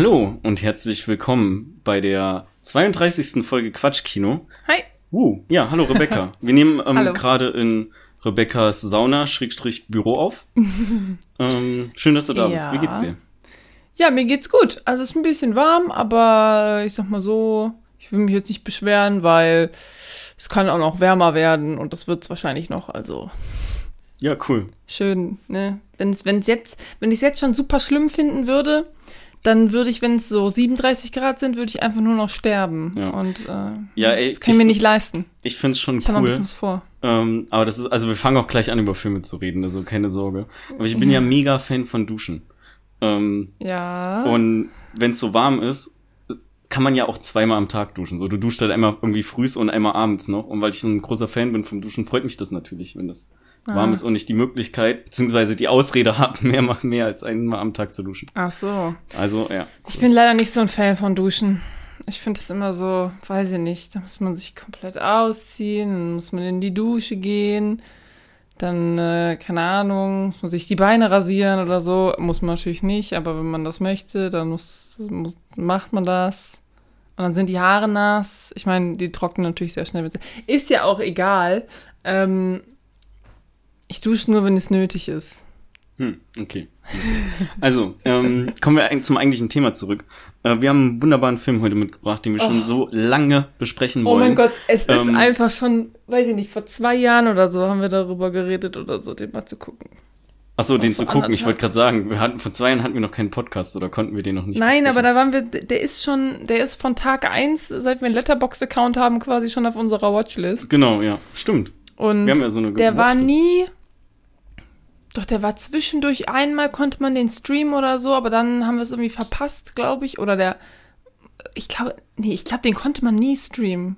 Hallo und herzlich willkommen bei der 32. Folge Quatschkino. Hi. Uh, ja, hallo Rebecca. Wir nehmen ähm, gerade in Rebeccas Sauna-Büro auf. ähm, schön, dass du da bist. Ja. Wie geht's dir? Ja, mir geht's gut. Also es ist ein bisschen warm, aber ich sag mal so, ich will mich jetzt nicht beschweren, weil es kann auch noch wärmer werden und das wird's wahrscheinlich noch. Also Ja, cool. schön, ne? Wenn es wenn's jetzt, wenn ich es jetzt schon super schlimm finden würde, dann würde ich, wenn es so 37 Grad sind, würde ich einfach nur noch sterben. Ja. Und äh, Ja, ey, das kann ich ich- mir nicht leisten. Ich find's schon Ich habe noch ein cool. bisschen was vor. Ähm, aber das ist, also wir fangen auch gleich an, über Filme zu reden, also keine Sorge. Aber ich bin ja mega Fan von Duschen. Ähm, Ja. Und wenn es so warm ist, kann man ja auch zweimal am Tag duschen. So, du duschst halt einmal irgendwie frühs und einmal abends noch. Und weil ich so ein großer Fan bin vom Duschen, freut mich das natürlich, wenn das Ah. ist und ich die Möglichkeit, beziehungsweise die Ausrede habe, mehr, mehr als einmal am Tag zu duschen. Ach so. Also, ja. Ich bin leider nicht so ein Fan von Duschen. Ich finde es immer so, weiß ich nicht, da muss man sich komplett ausziehen, dann muss man in die Dusche gehen, dann, äh, keine Ahnung, muss man sich die Beine rasieren oder so. Muss man natürlich nicht, aber wenn man das möchte, dann muss, muss, macht man das. Und dann sind die Haare nass. Ich meine, die trocknen natürlich sehr schnell. Ist ja auch egal. Ähm, ich dusche nur, wenn es nötig ist. Hm, okay. Also, ähm, kommen wir zum eigentlichen Thema zurück. Äh, wir haben einen wunderbaren Film heute mitgebracht, den wir schon so lange besprechen Oh wollen. mein Gott, es ist Ähm, einfach schon, weiß ich nicht, vor zwei Jahren oder so haben wir darüber geredet oder so, den mal zu gucken. Achso, den vor zu gucken. Ich wollte gerade sagen, wir hatten, vor zwei Jahren hatten wir noch keinen Podcast oder konnten wir den noch nicht Nein, aber besprechen. da waren wir, der ist schon, der ist von Tag eins, seit wir einen Letterbox-Account haben, quasi schon auf unserer Watchlist. Genau, ja. Stimmt. Und Wir haben ja so eine der war Watchlist. nie, doch der war zwischendurch einmal, konnte man den streamen oder so, aber dann haben wir es irgendwie verpasst, glaube ich. Oder der, ich glaube, nee, ich glaube, den konnte man nie streamen.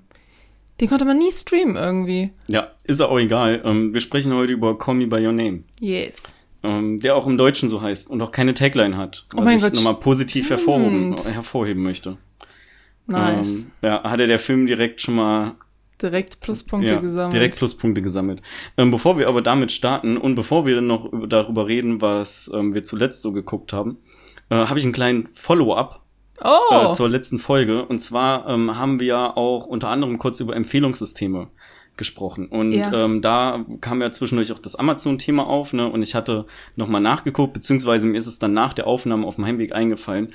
Den konnte man nie streamen irgendwie. Ja, ist auch egal. Ähm, wir sprechen heute über Call Me By Your Name, Yes. ähm, der auch im Deutschen so heißt und auch keine Tagline hat, Oh was mein ich Gott, nochmal positiv hervorheben, hervorheben möchte. Nice. Ähm, ja, hatte der Film direkt schon mal Direkt Pluspunkte ja, gesammelt. direkt Pluspunkte gesammelt. Ähm, bevor wir aber damit starten und bevor wir dann noch über- darüber reden, was ähm, wir zuletzt so geguckt haben, äh, habe ich einen kleinen Follow-up Oh, äh, zur letzten Folge. Und zwar ähm, haben wir ja auch unter anderem kurz über Empfehlungssysteme gesprochen. Und Ja. ähm, da kam ja zwischendurch auch das Amazon-Thema auf, ne? Und ich hatte nochmal nachgeguckt, beziehungsweise mir ist es dann nach der Aufnahme auf dem Heimweg eingefallen.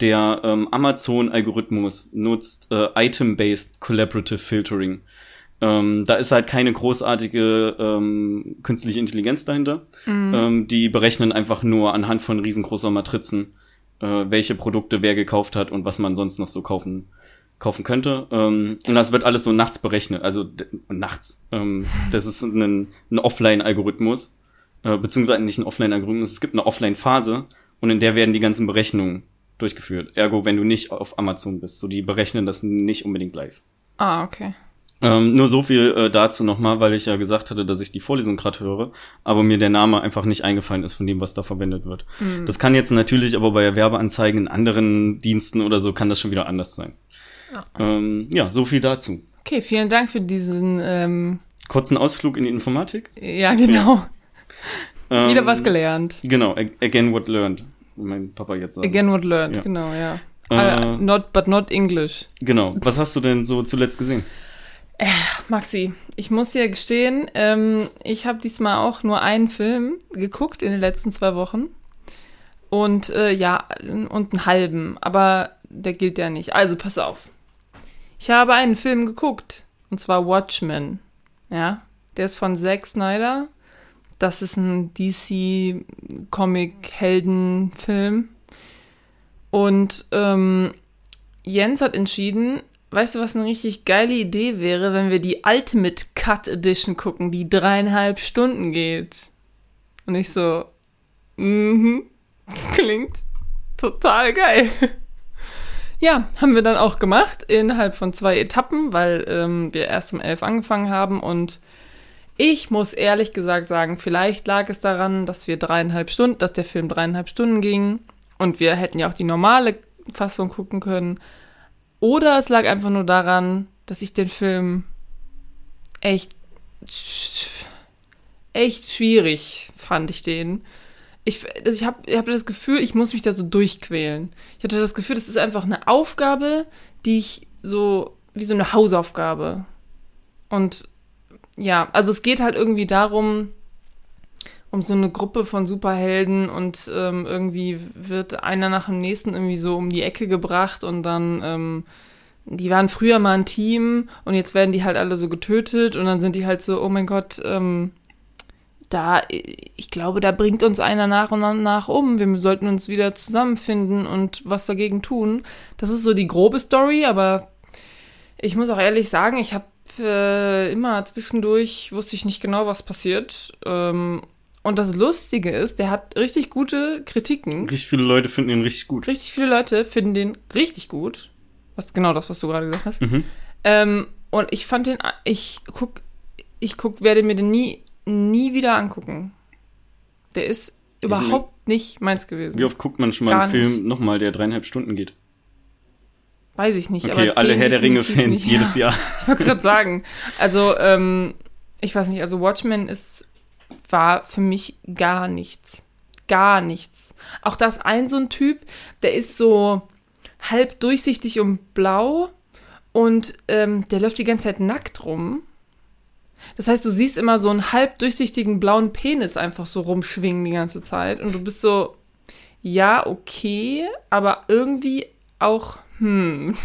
Der ähm, Amazon-Algorithmus nutzt äh, Item-Based Collaborative Filtering. Ähm, da ist halt keine großartige ähm, künstliche Intelligenz dahinter. Ähm, die berechnen einfach nur anhand von riesengroßer Matrizen, äh, welche Produkte wer gekauft hat und was man sonst noch so kaufen kaufen könnte. Ähm, und das wird alles so nachts berechnet, also nachts. Ähm, das ist ein, ein Offline-Algorithmus, äh, beziehungsweise nicht ein Offline-Algorithmus, es gibt eine Offline-Phase und in der werden die ganzen Berechnungen durchgeführt. Ergo, wenn du nicht auf Amazon bist, so die berechnen das nicht unbedingt live. ah, okay. Ähm, nur so viel äh, dazu nochmal, weil ich ja gesagt hatte, dass ich die Vorlesung gerade höre, aber mir der Name einfach nicht eingefallen ist von dem, was da verwendet wird. Das kann jetzt natürlich aber bei Werbeanzeigen in anderen Diensten oder so kann das schon wieder anders sein. Ja. Ähm, ja, so viel dazu. Okay, vielen Dank für diesen, ähm, Kurzen Ausflug in die Informatik. ja, genau. Ähm, Wieder was gelernt. Genau, ag- again what learned. wie Mein Papa jetzt sagt. Again what learned, Ja. genau, ja. Äh, Uh, not, but not English. Genau. Was hast du denn so zuletzt gesehen? Maxi, ich muss dir gestehen, ähm, ich habe diesmal auch nur einen Film geguckt in den letzten zwei Wochen. Und äh, ja, und einen halben, aber der gilt ja nicht. Also pass auf. Ich habe einen Film geguckt, und zwar Watchmen. Ja, der ist von Zack Snyder. Das ist ein DC-Comic-Helden-Film. Und ähm, Jens hat entschieden, weißt du, was eine richtig geile Idee wäre, wenn wir die Ultimate Cut Edition gucken, die dreieinhalb Stunden geht. Und ich so, mhm, das klingt total geil. Ja, haben wir dann auch gemacht, innerhalb von zwei Etappen, weil ähm, wir erst um elf angefangen haben und ich muss ehrlich gesagt sagen, vielleicht lag es daran, dass wir dreieinhalb Stunden, dass der Film dreieinhalb Stunden ging und wir hätten ja auch die normale Fassung gucken können. Oder es lag einfach nur daran, dass ich den Film echt, echt schwierig fand ich den. Ich, ich habe ich hab das Gefühl, ich muss mich da so durchquälen. Ich hatte das Gefühl, das ist einfach eine Aufgabe, die ich so, wie so eine Hausaufgabe. Und ja, also es geht halt irgendwie darum, um so eine Gruppe von Superhelden und ähm, irgendwie wird einer nach dem nächsten irgendwie so um die Ecke gebracht und dann, ähm, die waren früher mal ein Team und jetzt werden die halt alle so getötet und dann sind die halt so, oh mein Gott, ähm, da, ich glaube, da bringt uns einer nach und nach um. Wir sollten uns wieder zusammenfinden und was dagegen tun. Das ist so die grobe Story, aber ich muss auch ehrlich sagen, ich habe äh, immer zwischendurch wusste ich nicht genau, was passiert. Ähm, und das Lustige ist, der hat richtig gute Kritiken. Richtig viele Leute finden ihn richtig gut. Richtig viele Leute finden den richtig gut. Was genau das, was du gerade gesagt hast. Mhm. Ähm, und ich fand den, ich guck, ich guck, werde mir den nie, nie wieder angucken. Der ist überhaupt nicht meins gewesen. Wie oft guckt man schon mal Gar einen Film nochmal, der dreieinhalb Stunden geht? Weiß ich nicht. Okay, alle Herr der Ringe-Fans jedes Jahr. Ich wollte gerade sagen. Also, ähm, ich weiß nicht, also Watchmen ist, war für mich gar nichts. Gar nichts. Auch das ein so ein Typ, der ist so halb durchsichtig und blau und ähm, der läuft die ganze Zeit nackt rum. Das heißt, du siehst immer so einen halb durchsichtigen blauen Penis einfach so rumschwingen die ganze Zeit und du bist so, ja, okay, aber irgendwie auch hm,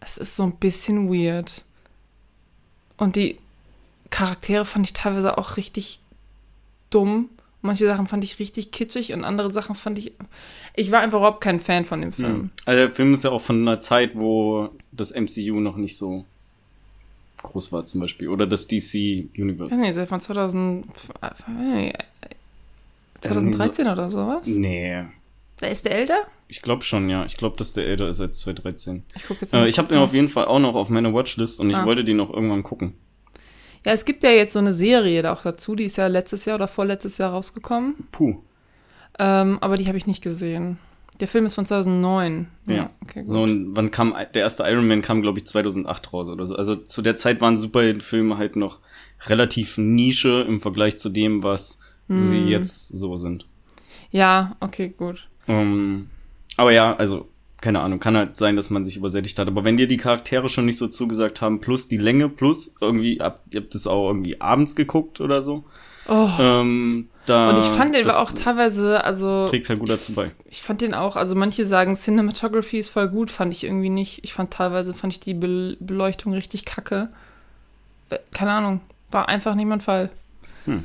es ist so ein bisschen weird. Und die Charaktere fand ich teilweise auch richtig dumm. Manche Sachen fand ich richtig kitschig und andere Sachen fand ich. Ich war einfach überhaupt kein Fan von dem Film. Also der Film ist ja auch von einer Zeit, wo das MCU noch nicht so groß war, zum Beispiel. Oder das DC Universe. Nee, ist ja von 2000, 2013 oder sowas? Nee. Da ist der älter? Ich glaube schon, ja. Ich glaube, dass der älter ist als 2013. Ich gucke jetzt äh, Ich habe den auf jeden Fall auch noch auf meiner Watchlist und ich ah. wollte den noch irgendwann gucken. Ja, es gibt ja jetzt so eine Serie da auch dazu, die ist ja letztes Jahr oder vorletztes Jahr rausgekommen. Puh. Ähm, aber die habe ich nicht gesehen. Der Film ist von 2009. Ja. ja. Okay, gut. So, und wann kam, der erste Iron Man kam, glaube ich, 2008 raus oder so. Also zu der Zeit waren Superheldenfilme halt noch relativ Nische im Vergleich zu dem, was hm. sie jetzt so sind. Ja, okay, gut. Um, ähm, aber ja, also, keine Ahnung, kann halt sein, dass man sich übersättigt hat. Aber wenn dir die Charaktere schon nicht so zugesagt haben, plus die Länge, plus irgendwie, ab, ihr habt das auch irgendwie abends geguckt oder so. Oh. Ähm, da, und ich fand den auch teilweise, also. Trägt halt gut dazu bei. Ich fand den auch, also manche sagen, Cinematography ist voll gut, fand ich irgendwie nicht. Ich fand teilweise, fand ich die Be Beleuchtung richtig kacke. Keine Ahnung, war einfach nicht mein Fall. Hm.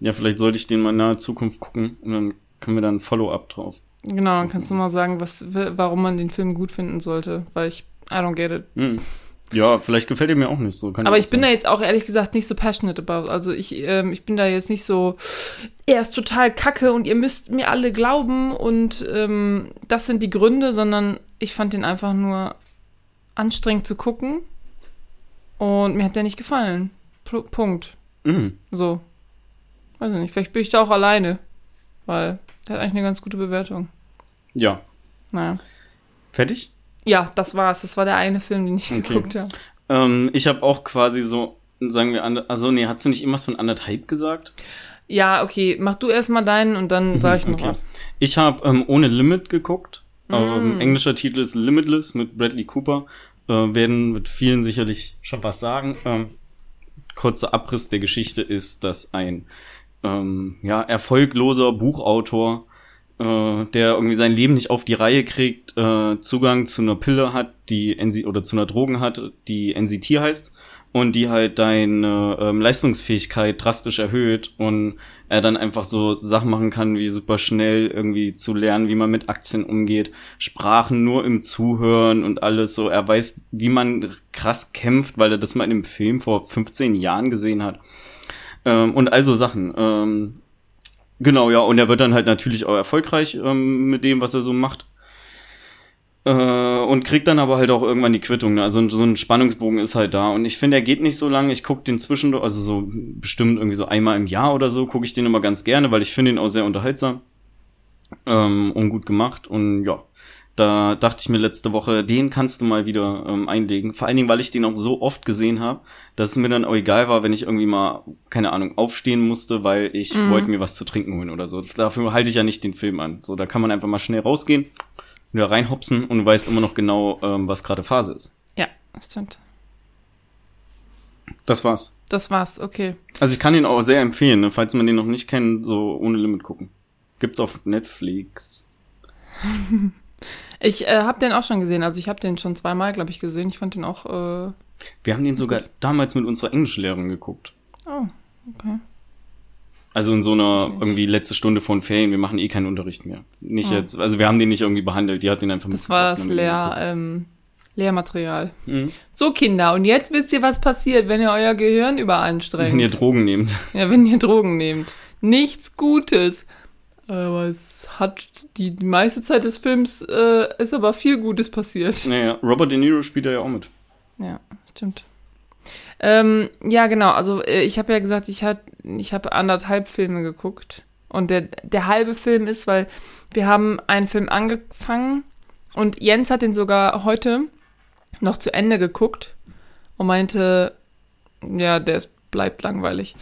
Ja, vielleicht sollte ich den mal in naher Zukunft gucken und dann können wir dann ein Follow-up drauf Genau, dann kannst du mal sagen, was, warum man den Film gut finden sollte, weil ich, I don't get it. Hm. Ja, vielleicht gefällt er mir auch nicht so. Aber ich bin da jetzt auch ehrlich gesagt nicht so passionate about. Also ich, ähm, ich bin da jetzt nicht so, er ist total kacke und ihr müsst mir alle glauben und ähm, das sind die Gründe, sondern ich fand den einfach nur anstrengend zu gucken und mir hat der nicht gefallen. P Punkt. Mhm. So. Weiß ich nicht, vielleicht bin ich da auch alleine, weil der hat eigentlich eine ganz gute Bewertung. Ja. Naja. Fertig? Ja, das war's. Das war der eine Film, den ich okay. geguckt habe. Ähm, ich habe auch quasi so, sagen wir, also nee, hast du nicht irgendwas von anderthalb gesagt? Ja, okay, mach du erstmal deinen und dann mhm, sage ich noch okay. was. Ich habe ähm, ohne Limit geguckt. Mm. Ähm, englischer Titel ist Limitless mit Bradley Cooper. Äh, werden mit vielen sicherlich schon was sagen. Ähm, kurzer Abriss der Geschichte ist, dass ein ähm, ja, erfolgloser Buchautor, äh, der irgendwie sein Leben nicht auf die Reihe kriegt, äh, Zugang zu einer Pille hat, die NC oder zu einer Drogen hat, die NCT heißt und die halt deine ähm, Leistungsfähigkeit drastisch erhöht und er dann einfach so Sachen machen kann, wie super schnell irgendwie zu lernen, wie man mit Aktien umgeht, Sprachen nur im Zuhören und alles so. Er weiß, wie man krass kämpft, weil er das mal in einem Film vor 15 Jahren gesehen hat. Ähm, und also Sachen. Ähm, genau, ja, und er wird dann halt natürlich auch erfolgreich ähm, mit dem, was er so macht. Äh, und kriegt dann aber halt auch irgendwann die Quittung. Ne? Also so ein Spannungsbogen ist halt da. Und ich finde, er geht nicht so lange. Ich gucke den zwischendurch, also so bestimmt irgendwie so einmal im Jahr oder so, gucke ich den immer ganz gerne, weil ich finde ihn auch sehr unterhaltsam ähm, und gut gemacht. Und ja, Da dachte ich mir letzte Woche, den kannst du mal wieder ähm, einlegen. Vor allen Dingen, weil ich den auch so oft gesehen habe, dass es mir dann auch egal war, wenn ich irgendwie mal, keine Ahnung, aufstehen musste, weil ich Mhm. wollte mir was zu trinken holen oder so. Dafür halte ich ja nicht den Film an. So, da kann man einfach mal schnell rausgehen, wieder reinhopsen und weiß immer noch genau, ähm, was gerade Phase ist. Ja, das stimmt. Das war's. Das war's, okay. Also ich kann ihn auch sehr empfehlen, ne? falls man den noch nicht kennt, so ohne Limit gucken. Gibt's auf Netflix. Ich äh, habe den auch schon gesehen. Also ich habe den schon zweimal, glaube ich, gesehen. Ich fand den auch. Äh, Wir haben den sogar damals mit unserer Englischlehrerin geguckt. oh, okay. Also in so einer irgendwie letzte Stunde von Ferien, wir machen eh keinen Unterricht mehr. Nicht Oh. jetzt, also wir haben den nicht irgendwie behandelt, die hat den einfach Das war das Lehr, ähm, Lehrmaterial. Mhm. So, Kinder, und jetzt wisst ihr, was passiert, wenn ihr euer Gehirn überanstrengt. Wenn ihr Drogen nehmt. ja, wenn ihr Drogen nehmt. Nichts Gutes. Aber es hat die, die meiste Zeit des Films äh, ist aber viel Gutes passiert. Naja, Robert De Niro spielt da ja auch mit. Ja, stimmt. Ähm, ja, genau. Also äh, ich habe ja gesagt, ich habe ich hab anderthalb Filme geguckt. Und der, der halbe Film ist, weil wir haben einen Film angefangen und Jens hat den sogar heute noch zu Ende geguckt und meinte, ja, der ist, bleibt langweilig.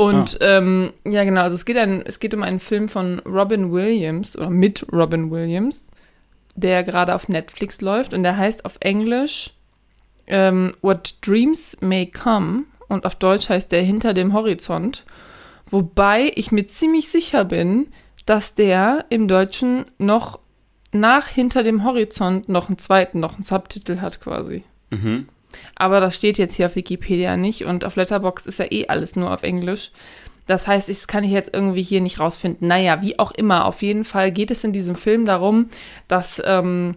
Und ähm, ja, genau, also es geht, ein, es geht um einen Film von Robin Williams oder mit Robin Williams, der gerade auf Netflix läuft und der heißt auf Englisch ähm, What Dreams May Come und auf Deutsch heißt der Hinter dem Horizont. Wobei ich mir ziemlich sicher bin, dass der im Deutschen noch nach Hinter dem Horizont noch einen zweiten, noch einen Subtitel hat quasi. Mhm. Aber das steht jetzt hier auf Wikipedia nicht und auf Letterboxd ist ja eh alles nur auf Englisch. Das heißt, das kann ich jetzt irgendwie hier nicht rausfinden. Naja, wie auch immer, auf jeden Fall geht es in diesem Film darum, dass ähm,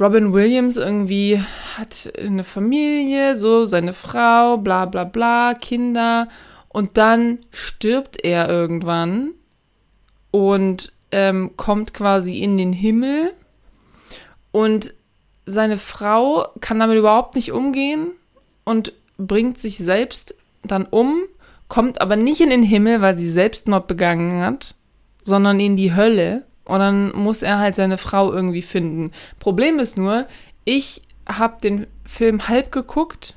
Robin Williams irgendwie hat eine Familie, so seine Frau, bla bla bla, Kinder und dann stirbt er irgendwann und ähm, kommt quasi in den Himmel und seine Frau kann damit überhaupt nicht umgehen und bringt sich selbst dann um, kommt aber nicht in den Himmel, weil sie Selbstmord begangen hat, sondern in die Hölle. Und dann muss er halt seine Frau irgendwie finden. Problem ist nur, ich habe den Film halb geguckt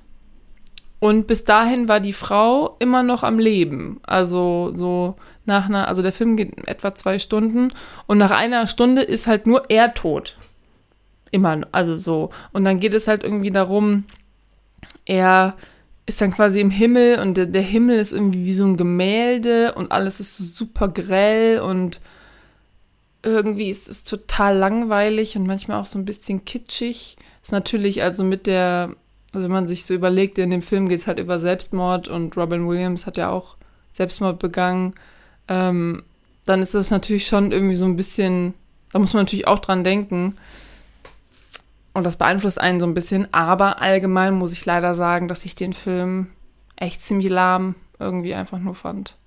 und bis dahin war die Frau immer noch am Leben. Also so nach einer, also der Film geht etwa zwei Stunden und nach einer Stunde ist halt nur er tot. Immer, also so. Und dann geht es halt irgendwie darum, er ist dann quasi im Himmel und der, der Himmel ist irgendwie wie so ein Gemälde und alles ist super grell und irgendwie ist es total langweilig und manchmal auch so ein bisschen kitschig. Ist natürlich also mit der, also wenn man sich so überlegt, in dem Film geht es halt über Selbstmord und Robin Williams hat ja auch Selbstmord begangen, ähm, dann ist das natürlich schon irgendwie so ein bisschen, da muss man natürlich auch dran denken. Und das beeinflusst einen so ein bisschen, aber allgemein muss ich leider sagen, dass ich den Film echt ziemlich lahm irgendwie einfach nur fand.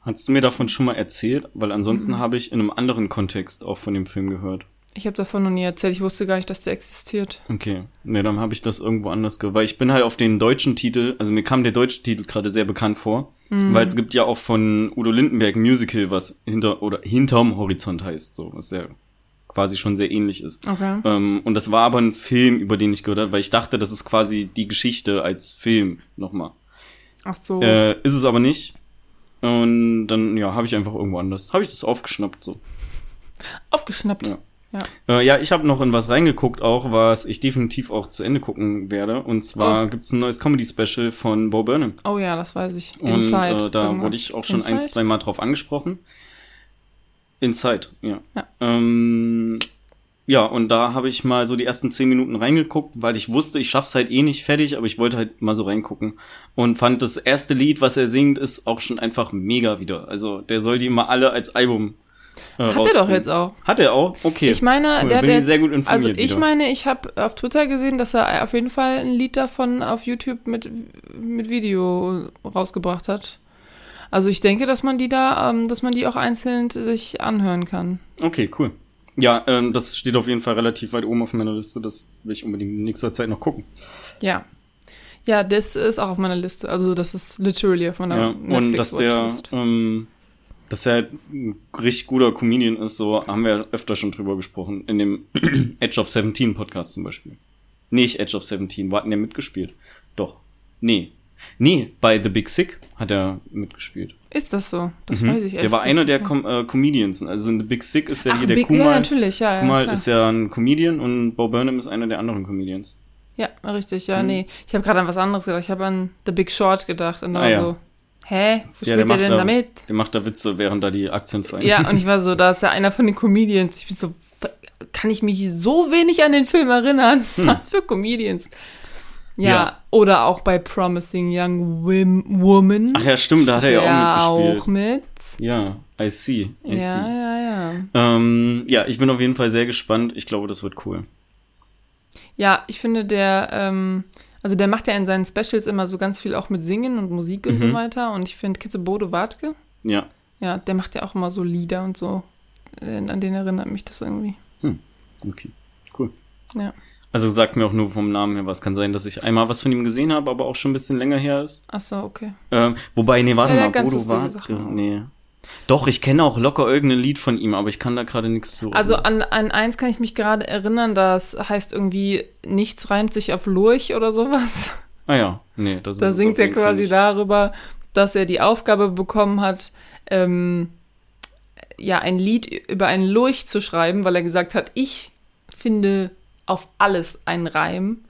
Hast du mir davon schon mal erzählt? Weil ansonsten Mhm. habe ich in einem anderen Kontext auch von dem Film gehört. Ich habe davon noch nie erzählt, ich wusste gar nicht, dass der existiert. Okay, nee, dann habe ich das irgendwo anders gehört. Weil ich bin halt auf den deutschen Titel, also mir kam der deutsche Titel gerade sehr bekannt vor, Mhm. weil es gibt ja auch von Udo Lindenberg ein Musical, was hinter oder hinterm Horizont heißt, so was ja quasi schon sehr ähnlich ist. Okay. Ähm, und das war aber ein Film, über den ich gehört habe, weil ich dachte, das ist quasi die Geschichte als Film nochmal. Ach so. Äh, ist es aber nicht. Und dann, ja, habe ich einfach irgendwo anders. Habe ich das aufgeschnappt, so. Aufgeschnappt. Ja. Ja. Äh, ja, ich habe noch in was reingeguckt, auch was ich definitiv auch zu Ende gucken werde. Und zwar Oh. gibt's ein neues Comedy-Special von Bo Burnham. Oh ja, das weiß ich. Und Inside. äh, da wurde ich auch schon Inside? ein, zwei Mal drauf angesprochen. Inside, ja. Ja. Ähm, ja, und da habe ich mal so die ersten zehn Minuten reingeguckt, weil ich wusste, ich schaff's halt eh nicht fertig, aber ich wollte halt mal so reingucken. Und fand das erste Lied, was er singt, ist auch schon einfach mega wieder. Also der soll die immer alle als Album äh, Hat er doch jetzt auch. Hat er auch? Okay. Ich meine, Cool, der, bin der ich sehr gut informiert Also ich wieder. meine, ich habe auf Twitter gesehen, dass er auf jeden Fall ein Lied davon auf YouTube mit, mit Video rausgebracht hat. Also ich denke, dass man die da, ähm, dass man die auch einzeln sich anhören kann. Okay, cool. Ja, ähm, das steht auf jeden Fall relativ weit oben auf meiner Liste. Das will ich unbedingt in nächster Zeit noch gucken. Ja. Ja, das ist auch auf meiner Liste. Also das ist literally auf meiner Ja, und dass der, ähm, dass er halt ein richtig guter Comedian ist, so haben wir öfter schon drüber gesprochen. In dem Edge of 17 Podcast zum Beispiel. Nicht Edge of 17, wo hat denn der mitgespielt? Doch. Nee. Nee, bei The Big Sick hat er mitgespielt. Ist das so? Das Mhm. weiß ich Der ehrlich war einer der Com äh, Comedians. Also in The Big Sick ist ja Ach, hier der Big, Kumal. ja, natürlich, ja, ja, Kumal klar. ist ja ein Comedian und Bo Burnham ist einer der anderen Comedians. Ja, richtig, ja, Hm. nee. Ich habe gerade an was anderes gedacht. Ich habe an The Big Short gedacht und Ah, war ja. so, hä? Wo Ja, der spielt der denn da- damit? Der macht da Witze, während da die Aktien fallen. Ja, und ich war so, da ist ja einer von den Comedians. Ich bin so, kann ich mich so wenig an den Film erinnern? Was für Comedians? Ja, Hm. Ja. oder auch bei Promising Young Wim Woman. Ach ja, stimmt, da hat er ja auch mitgespielt. auch mit. Ja, I see. I Ja, see. ja, ja. Ähm, ja, ich bin auf jeden Fall sehr gespannt. Ich glaube, das wird cool. Ja, ich finde, der, ähm, also der macht ja in seinen Specials immer so ganz viel auch mit Singen und Musik und so Mhm. weiter. Und ich finde, Kitze Bodo Wartke, Ja. ja, der macht ja auch immer so Lieder und so. Äh, An den erinnert mich das irgendwie. Okay, cool. Ja. Also sagt mir auch nur vom Namen her was. Kann sein, dass ich einmal was von ihm gesehen habe, aber auch schon ein bisschen länger her ist. Ach so, okay. Ähm, wobei, nee, warte Ja, mal, Bodo war. Nee. Doch, ich kenne auch locker irgendein Lied von ihm, aber ich kann da gerade nichts zu. Also an, an eins kann ich mich gerade erinnern, das heißt irgendwie, nichts reimt sich auf Lurch oder sowas. ah ja, nee, das Da ist es singt er quasi nicht. darüber, dass er die Aufgabe bekommen hat, ähm, ja, ein Lied über einen Lurch zu schreiben, weil er gesagt hat, ich finde auf alles einen Reim.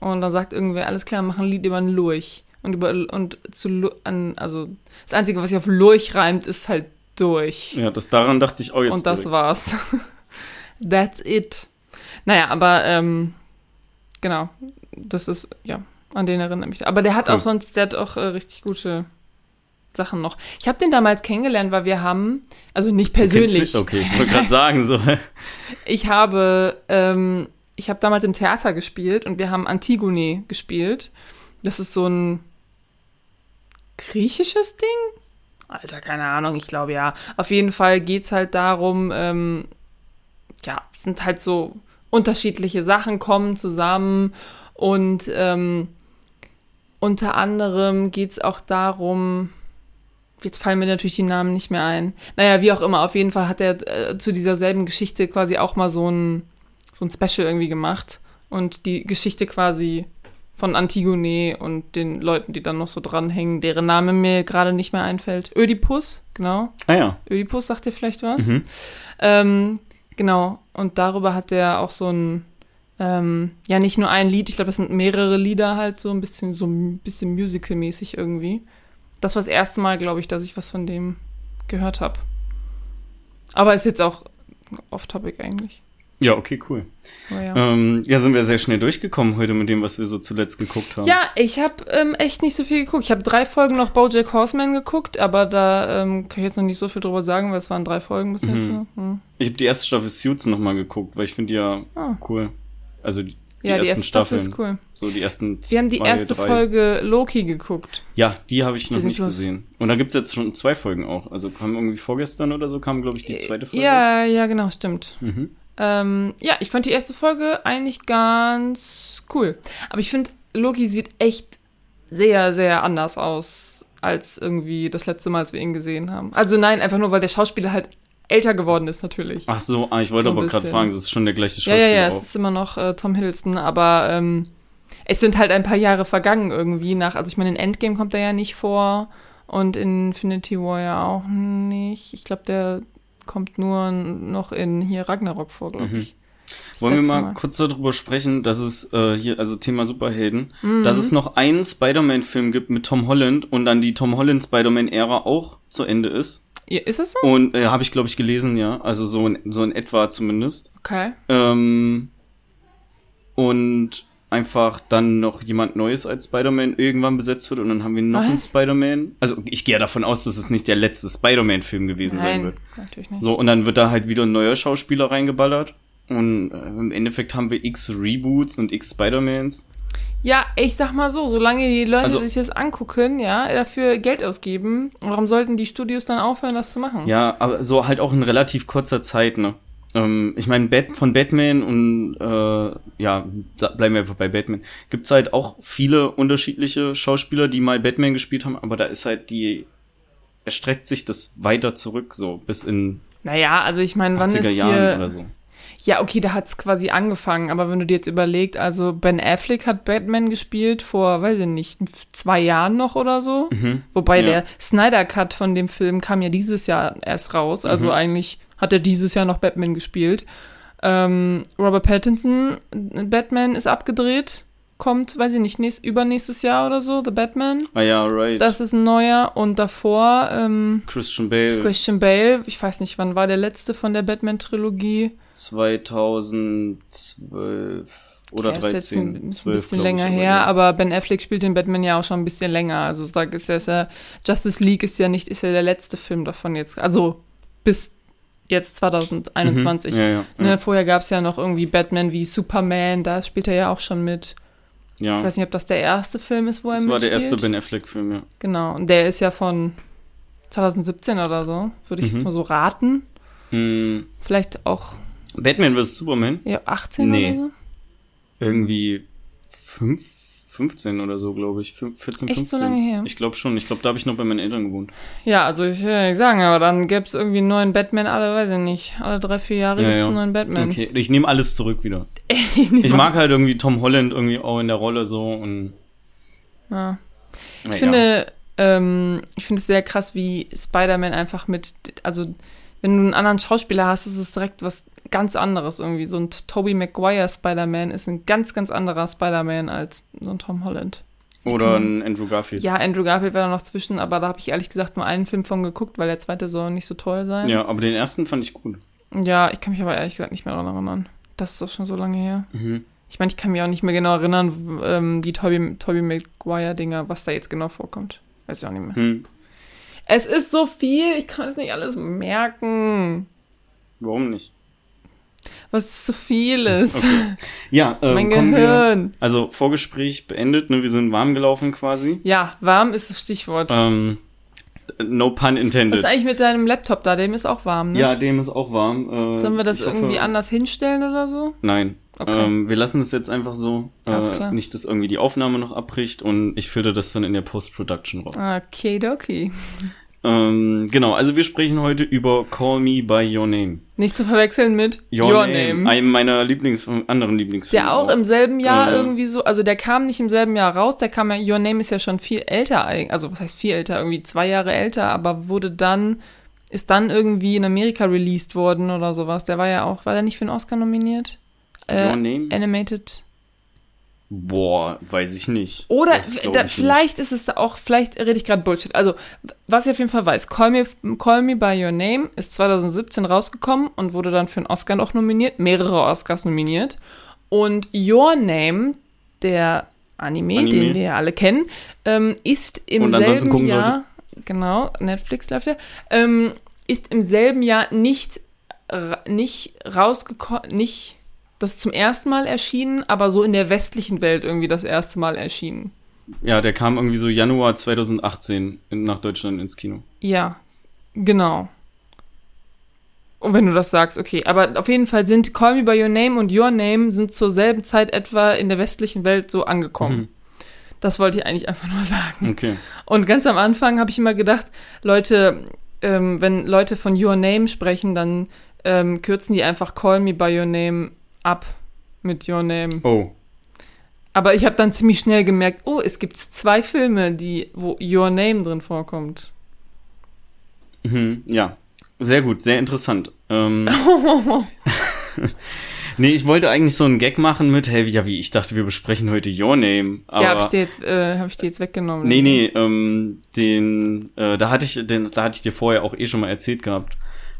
Und dann sagt irgendwer, alles klar, mach ein Lied über einen Lurch. Und über und zu an, also das Einzige, was sich auf Lurch reimt, ist halt durch. Ja, das daran dachte ich auch jetzt. Und das direkt. war's. That's it. Naja, aber ähm, genau, das ist, ja, an den erinnere ich mich. Aber der hat Cool. auch sonst, der hat auch äh, richtig gute Sachen noch. Ich habe den damals kennengelernt, weil wir haben, also nicht persönlich, Okay, ich wollte gerade sagen, so. ich habe, ähm, ich habe damals im Theater gespielt und wir haben Antigone gespielt. Das ist so ein griechisches Ding? Alter, keine Ahnung, ich glaube ja. Auf jeden Fall geht's halt darum, ähm, ja, es sind halt so unterschiedliche Sachen kommen zusammen und ähm, unter anderem geht's auch darum, jetzt fallen mir natürlich die Namen nicht mehr ein. Naja, wie auch immer, auf jeden Fall hat er äh, zu dieser selben Geschichte quasi auch mal so ein, so ein Special irgendwie gemacht und die Geschichte quasi von Antigone und den Leuten, die dann noch so dranhängen, deren Name mir gerade nicht mehr einfällt. Ödipus, genau. Ah ja. Ödipus sagt dir vielleicht was. Mhm. Ähm, genau. Und darüber hat er auch so ein, ähm, ja, nicht nur ein Lied, ich glaube, es sind mehrere Lieder halt so ein bisschen, so ein bisschen musical-mäßig irgendwie. Das war das erste Mal, glaube ich, dass ich was von dem gehört habe. Aber ist jetzt auch off-topic eigentlich. Ja, okay, cool. Aber ja. Ähm, ja, sind wir sehr schnell durchgekommen heute mit dem, was wir so zuletzt geguckt haben. Ja, ich habe ähm, echt nicht so viel geguckt. Ich habe drei Folgen noch BoJack Horseman geguckt, aber da ähm, kann ich jetzt noch nicht so viel drüber sagen, weil es waren drei Folgen bis jetzt. Mhm. so. Hm. Ich habe die erste Staffel Suits nochmal geguckt, weil ich finde die ja Ah. cool. Also die, die Ja, die ersten erste Staffel Staffeln. ist cool. So die ersten Wir haben die zwei, erste drei. Folge Loki geguckt. Ja, die habe ich noch nicht Plus. gesehen. Und da gibt's jetzt schon zwei Folgen auch. Also kam irgendwie vorgestern oder so, kam, glaube ich, die zweite Folge. Ja, ja, genau, stimmt. Mhm. Ähm, ja, ich fand die erste Folge eigentlich ganz cool. Aber ich finde, Loki sieht echt sehr, sehr anders aus als irgendwie das letzte Mal, als wir ihn gesehen haben. Also nein, einfach nur, weil der Schauspieler halt älter geworden ist, natürlich. Ach so, ah, ich wollte So aber gerade fragen, es ist schon der gleiche Ja, Schauspieler ja, ja, es auch. ist immer noch äh, Tom Hiddleston, aber ähm, es sind halt ein paar Jahre vergangen irgendwie nach, also ich meine, in Endgame kommt er ja nicht vor und in Infinity War ja auch nicht. Ich glaube, der kommt nur noch in hier Ragnarok vor, glaube Mhm. ich. Das Wollen wir letzte mal, kurz darüber sprechen, dass es äh, hier, also Thema Superhelden, dass Mhm. es noch einen Spider-Man-Film gibt mit Tom Holland und dann die Tom Holland Spider-Man-Ära auch zu Ende ist. Ja, ist es so? Und äh, habe ich, glaube ich, gelesen, ja. Also so in, so in etwa zumindest. Okay. Ähm, und einfach dann noch jemand Neues als Spider-Man irgendwann besetzt wird und dann haben wir noch einen Was? Spider-Man. Also ich gehe ja davon aus, dass es nicht der letzte Spider-Man-Film gewesen sein Nein, wird. natürlich nicht. So, und dann wird da halt wieder ein neuer Schauspieler reingeballert. Und äh, im Endeffekt haben wir x Reboots und x Spider-Mans. Ja, ich sag mal so, solange die Leute Also- sich das angucken, ja, dafür Geld ausgeben, warum sollten die Studios dann aufhören, das zu machen? Ja, aber so halt auch in relativ kurzer Zeit, ne? Ähm, ich meine, Bat von Batman und äh, ja, da bleiben wir einfach bei Batman. Gibt's halt auch viele unterschiedliche Schauspieler, die mal Batman gespielt haben, aber da ist halt die erstreckt sich das weiter zurück, so bis in Naja, also ich meine, wann 80er ist Jahren hier... oder so. Ja, okay, da hat's quasi angefangen, aber wenn du dir jetzt überlegst, also Ben Affleck hat Batman gespielt vor, weiß ich nicht, zwei Jahren noch oder so. Wobei Mhm. Ja. der Snyder Cut von dem Film kam ja dieses Jahr erst raus, also Mhm. eigentlich hat er dieses Jahr noch Batman gespielt. Ähm, Robert Pattinson, Batman ist abgedreht, kommt, weiß ich nicht, nächst, übernächstes Jahr oder so, The Batman. Ah ja, right. Das ist ein neuer und davor ähm, Christian Bale Christian Bale, ich weiß nicht, wann war der letzte von der Batman-Trilogie? 2012 oder Ja, ist jetzt 13. ein, ist ein 12, bisschen länger her, ja. aber Ben Affleck spielt den Batman ja auch schon ein bisschen länger. Also sag ist ja, ist ja Justice League ist ja nicht, ist ja der letzte Film davon jetzt. Also bis jetzt 2021. Mhm. Ja, ja, Ne, ja. vorher gab es ja noch irgendwie Batman wie Superman, da spielt er ja auch schon mit. Ja. Ich weiß nicht, ob das der erste Film ist, wo er das war der mitspielt. erste Ben Affleck-Film, ja. Genau, und der ist ja von 2017 oder so, würde ich jetzt Mhm. mal so raten. Hm, Vielleicht auch Batman vs. Superman? ja, 18 Nee. oder so. Irgendwie fünf, 15 oder so, glaube ich. Fün- 14, Echt 15. so lange her? Ich glaube schon. Ich glaube, da habe ich noch bei meinen Eltern gewohnt. Ja, also ich will ja nicht sagen, aber dann gäbe es irgendwie einen neuen Batman, alle, weiß ich nicht, alle drei, vier Jahre Ja, gibt es ja. einen neuen Batman. Okay, ich nehme alles zurück wieder. ich Ich mag halt irgendwie Tom Holland irgendwie auch in der Rolle so und. Ja. Ich finde, ähm, ich finde es sehr krass, wie Spider-Man einfach mit, also wenn du einen anderen Schauspieler hast, ist es direkt was ganz anderes irgendwie. So ein Tobey Maguire Spider-Man ist ein ganz, ganz anderer Spider-Man als so ein Tom Holland. Oder ein Andrew Garfield. Ja, Andrew Garfield war da noch zwischen, aber da habe ich ehrlich gesagt nur einen Film von geguckt, weil der zweite soll nicht so toll sein. Ja, aber den ersten fand ich gut. Ja, ich kann mich aber ehrlich gesagt nicht mehr daran erinnern. Das ist doch schon so lange her. Mhm. Ich meine, ich kann mich auch nicht mehr genau erinnern, ähm, die Tobey, Tobey Maguire-Dinger, was da jetzt genau vorkommt. Weiß ich auch nicht mehr. Hm. Es ist so viel, ich kann es nicht alles merken. Warum nicht? Was so viel ist. Okay. Ja, ähm, mein kommen wir. Gehirn. Also Vorgespräch beendet, ne? Wir sind warm gelaufen quasi. Ja, warm ist das Stichwort. Ähm, no pun Was intended. ist eigentlich mit deinem Laptop da? Dem ist auch warm, ne? Ja, dem ist auch warm. Äh, Sollen wir das irgendwie für- anders hinstellen oder so? Nein. Okay. Ähm, wir lassen es jetzt einfach so. Äh, nicht, dass irgendwie die Aufnahme noch abbricht und ich filter das dann in der Post-Production raus. Okay, okay. Ähm, genau, also wir sprechen heute über Call Me By Your Name. Nicht zu verwechseln mit Your, Name. Einem meiner Lieblings anderen Lieblingsfilme. Der auch im selben Jahr Äh. irgendwie so, also der kam nicht im selben Jahr raus, der kam ja, Your Name ist ja schon viel älter, also was heißt viel älter, irgendwie zwei Jahre älter, aber wurde dann, ist dann irgendwie in Amerika released worden oder sowas. Der war ja auch, war der nicht für einen Oscar nominiert? Your Äh, Name? Animated. Boah, weiß ich nicht. Oder da, ich vielleicht ist es auch, vielleicht rede ich gerade Bullshit. Also, was ich auf jeden Fall weiß, Call Me, Call Me By Your Name ist 2017 rausgekommen und wurde dann für einen Oscar noch nominiert, mehrere Oscars nominiert. Und Your Name, der Anime, Anime. den wir ja alle kennen, ähm, ist im selben Jahr, genau, Netflix läuft ja, ähm, ist im selben Jahr nicht, nicht rausgekommen, nicht das ist zum ersten Mal erschienen, aber so in der westlichen Welt irgendwie das erste Mal erschienen. Ja, der kam irgendwie so Januar 2018 in, nach Deutschland ins Kino. Ja, genau. Und wenn du das sagst, okay. Aber auf jeden Fall sind Call Me By Your Name und Your Name sind zur selben Zeit etwa in der westlichen Welt so angekommen. Mhm. Das wollte ich eigentlich einfach nur sagen. Okay. Und ganz am Anfang habe ich immer gedacht, Leute, ähm, wenn Leute von Your Name sprechen, dann ähm, kürzen die einfach Call Me By Your Name ab mit Your Name. Oh. Aber ich habe dann ziemlich schnell gemerkt, oh, es gibt zwei Filme, die, wo Your Name drin vorkommt. Mhm. Ja. Sehr gut, sehr interessant. Ähm, nee, ich wollte eigentlich so einen Gag machen mit, hey, ja, wie, ich dachte, wir besprechen heute Your Name. Aber ja, habe ich dir jetzt, äh, hab ich dir jetzt weggenommen. Nee, nee, ähm, den, äh, da hatte ich, den, da hatte ich dir vorher auch eh schon mal erzählt gehabt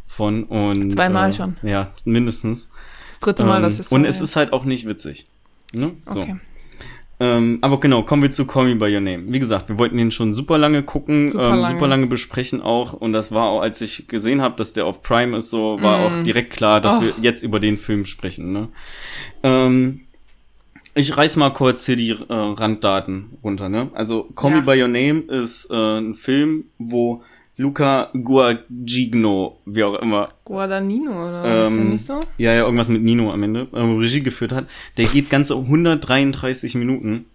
von und Zweimal äh, schon. Ja, mindestens. Dritte Mal, ähm, dass es und es ist halt auch nicht witzig. Ne? So. Okay. Ähm, aber genau, kommen wir zu Call Me By Your Name. Wie gesagt, wir wollten den schon super lange gucken, Super ähm, lange. super lange besprechen auch. Und das war auch, als ich gesehen habe, dass der auf Prime ist, so war auch direkt klar, dass Oh. wir jetzt über den Film sprechen. Ne? Ähm, ich reiß mal kurz hier die äh, Randdaten runter. Ne? Also Call Ja. Me By Your Name ist äh, ein Film, wo Luca Guadagnino, wie auch immer, Guadagnino, oder? ist der ähm, nicht so? ja, ja, irgendwas mit Nino am Ende, ähm, Regie geführt hat. Der geht ganze 133 Minuten.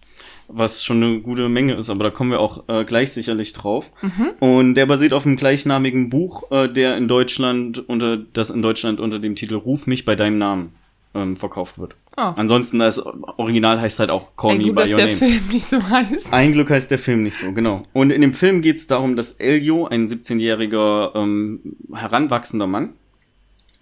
was schon eine gute Menge ist, aber da kommen wir auch äh, gleich sicherlich drauf. Mhm. Und der basiert auf einem gleichnamigen Buch, äh, der in Deutschland unter das in Deutschland unter dem Titel Ruf mich bei deinem Namen ähm, verkauft wird. Oh. Ansonsten das Original heißt halt auch Call Ey, Me gut, by dass Your der Name. Film nicht so heißt. Ein Glück heißt der Film nicht so, genau. Und in dem Film geht es darum, dass Elio, ein 17-jähriger ähm, heranwachsender Mann,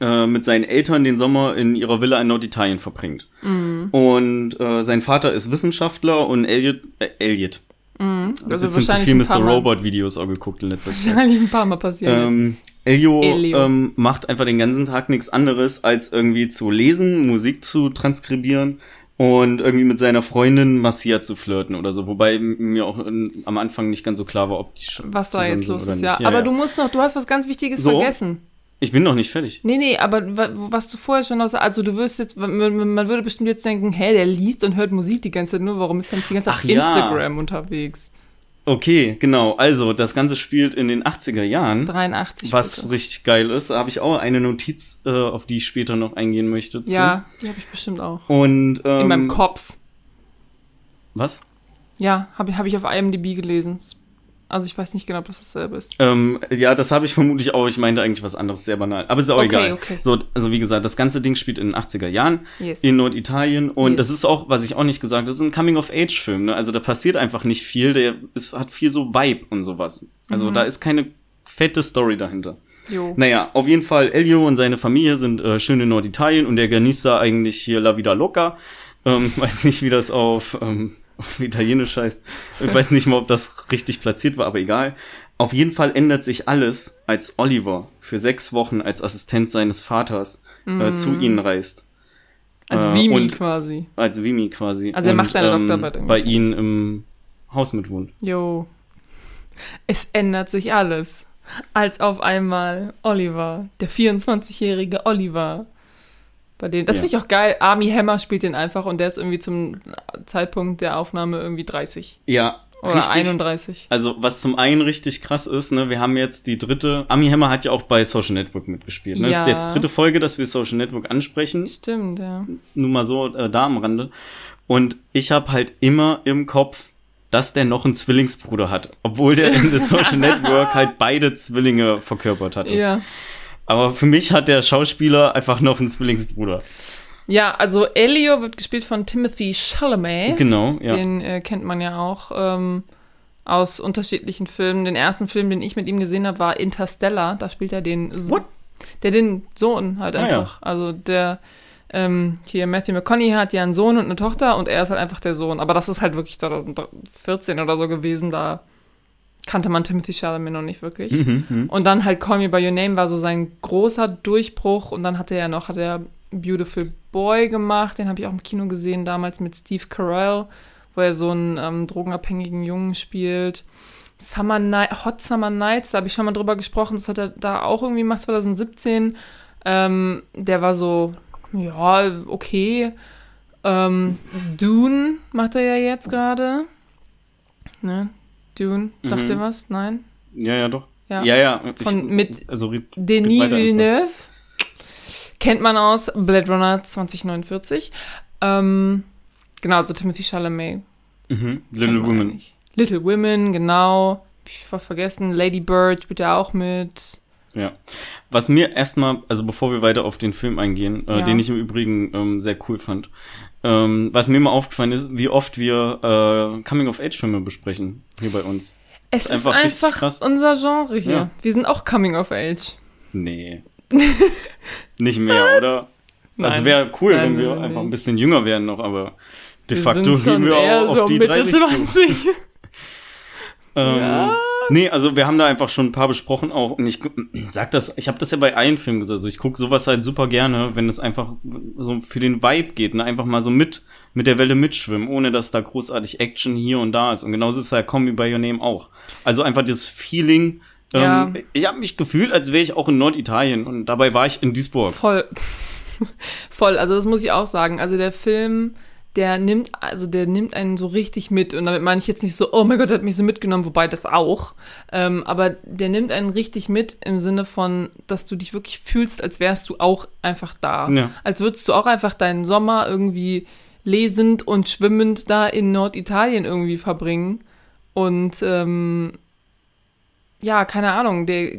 äh, mit seinen Eltern den Sommer in ihrer Villa in Norditalien verbringt. Mhm. Und äh, sein Vater ist Wissenschaftler und Elliot, äh, Elliot. Mhm. Ein Das wird bisschen zu viel ein Mr. Robot-Videos auch geguckt in letzter Zeit. Wahrscheinlich ein paar Mal passiert. Ähm, Elio, Elio. Ähm, macht einfach den ganzen Tag nichts anderes, als irgendwie zu lesen, Musik zu transkribieren und irgendwie mit seiner Freundin Massia zu flirten oder so. Wobei mir auch ähm, am Anfang nicht ganz so klar war, ob die schon was da jetzt los ist, nicht. ja. Aber du musst noch, du hast was ganz Wichtiges So. vergessen. Ich bin noch nicht fertig. Nee, nee, aber wa- was du vorher schon noch sagst, also du wirst jetzt, man, würde bestimmt jetzt denken, hä, der liest und hört Musik die ganze Zeit nur, warum ist er nicht die ganze Zeit Ach auf ja. Instagram unterwegs? Okay, genau. Also, das Ganze spielt in den 80er Jahren. 83. Was das. richtig geil ist, da habe ich auch eine Notiz, äh, auf die ich später noch eingehen möchte. Zu. Ja, die habe ich bestimmt auch. Und ähm, In meinem Kopf. Was? Ja, habe hab ich auf IMDb gelesen. Also ich weiß nicht genau, ob das dasselbe ist. Ähm, ja, das habe ich vermutlich auch. Ich meinte eigentlich was anderes, sehr banal. Aber ist auch Okay, egal. okay. So, also wie gesagt, das ganze Ding spielt in den 80er Jahren Yes. in Norditalien und Yes. das ist auch, was ich auch nicht gesagt habe, das ist ein Coming-of-Age-Film. Ne? Also da passiert einfach nicht viel. Der ist, hat viel so Vibe und sowas. Also Mhm. da ist keine fette Story dahinter. Jo. Naja, auf jeden Fall, Elio und seine Familie sind äh, schön in Norditalien und der genießt da eigentlich hier La Vida Loca. Ähm, weiß nicht, wie das auf, ähm, auf Italienisch heißt. Ich weiß nicht mal, ob das richtig platziert war, aber egal. Auf jeden Fall ändert sich alles, als Oliver für sechs Wochen als Assistent seines Vaters äh, zu ihnen reist. Als äh, Vimi und- quasi. Als Vimi quasi. Also er macht seine Doktorarbeit irgendwie. bei ihnen im Haus mitwohnt. Jo. Es ändert sich alles. Als auf einmal Oliver, der 24-jährige Oliver, bei denen, das Ja. finde ich auch geil. Army Hammer spielt den einfach und der ist irgendwie zum Zeitpunkt der Aufnahme irgendwie 30 Ja, oder richtig. 31. Also, was zum einen richtig krass ist, ne, wir haben jetzt die dritte. Ami Hammer hat ja auch bei Social Network mitgespielt. Ne? Das ist Ja. jetzt dritte Folge, dass wir Social Network ansprechen. Stimmt, ja. Nur mal so äh, da am Rande. Und ich habe halt immer im Kopf, dass der noch einen Zwillingsbruder hat. Obwohl der in The Social Network halt beide Zwillinge verkörpert hatte. Ja. Aber für mich hat der Schauspieler einfach noch einen Zwillingsbruder. Ja, also Elio wird gespielt von Timothy Chalamet. Genau, ja. Den äh, kennt man ja auch ähm, aus unterschiedlichen Filmen. Den ersten Film, den ich mit ihm gesehen habe, war Interstellar. Da spielt er den So-? Der den Sohn halt Ah, einfach. Also der ähm, hier Matthew McConaughey hat ja einen Sohn und eine Tochter und er ist halt einfach der Sohn. Aber das ist halt wirklich 2014 oder so gewesen. Da kannte man Timothy Chalamet noch nicht wirklich. Mhm, mhm. Und dann halt Call Me By Your Name war so sein großer Durchbruch. Und dann hatte er noch, hat er Beautiful Boy gemacht. Den habe ich auch im Kino gesehen, damals mit Steve Carell, wo er so einen ähm, drogenabhängigen Jungen spielt. Summer Night, Hot Summer Nights, da habe ich schon mal drüber gesprochen. Das hat er da auch irgendwie gemacht, 2017. Ähm, der war so, ja, okay. Ähm, Dune macht er ja jetzt gerade. Ne? Dune, sagt Mhm. ihr was? Nein? Ja, ja, doch. Ja. Ja, ja. Von- mit also, red- Denis. Villeneuve. Kennt man aus Blade Runner 2049. Ähm, genau, also Timothy Chalamet. Mhm. Little Women. eigentlich. Little Women, genau. Hab Ich voll vergessen. Lady Bird spielt er auch mit. Ja. Was mir erstmal, also bevor wir weiter auf den Film eingehen, äh, Ja. den ich im Übrigen ähm, sehr cool fand, ähm, was mir mal aufgefallen ist, wie oft wir äh, Coming-of-Age-Filme besprechen hier bei uns. Es Ist ist einfach einfach unser Genre hier. Ja. Wir sind auch Coming of Age. Nee. Nicht mehr, oder? Nein. Also wäre cool, Nein, wenn wir nein, einfach ein bisschen jünger wären noch, aber de Wir facto gehen wir auch auf so die Mitte 30 zu. 20. Ähm, Ja. Nee, also wir haben da einfach schon ein paar besprochen auch und ich sag das, ich habe das ja bei allen Filmen gesagt, also ich gucke sowas halt super gerne, wenn es einfach so für den Vibe geht, ne? einfach mal so mit mit der Welle mitschwimmen, ohne dass da großartig Action hier und da ist und genauso ist es halt Combi by Your Name auch. Also einfach das Feeling ähm, Ja. ich habe mich gefühlt, als wäre ich auch in Norditalien und dabei war ich in Duisburg. Voll. Voll, also das muss ich auch sagen. Also der Film, der nimmt, also der nimmt einen so richtig mit. Und damit meine ich jetzt nicht so, oh mein Gott, der hat mich so mitgenommen, wobei das auch. Ähm, aber der nimmt einen richtig mit im Sinne von, dass du dich wirklich fühlst, als wärst du auch einfach da. Ja. Als würdest du auch einfach deinen Sommer irgendwie lesend und schwimmend da in Norditalien irgendwie verbringen. Und ähm, ja, keine Ahnung, der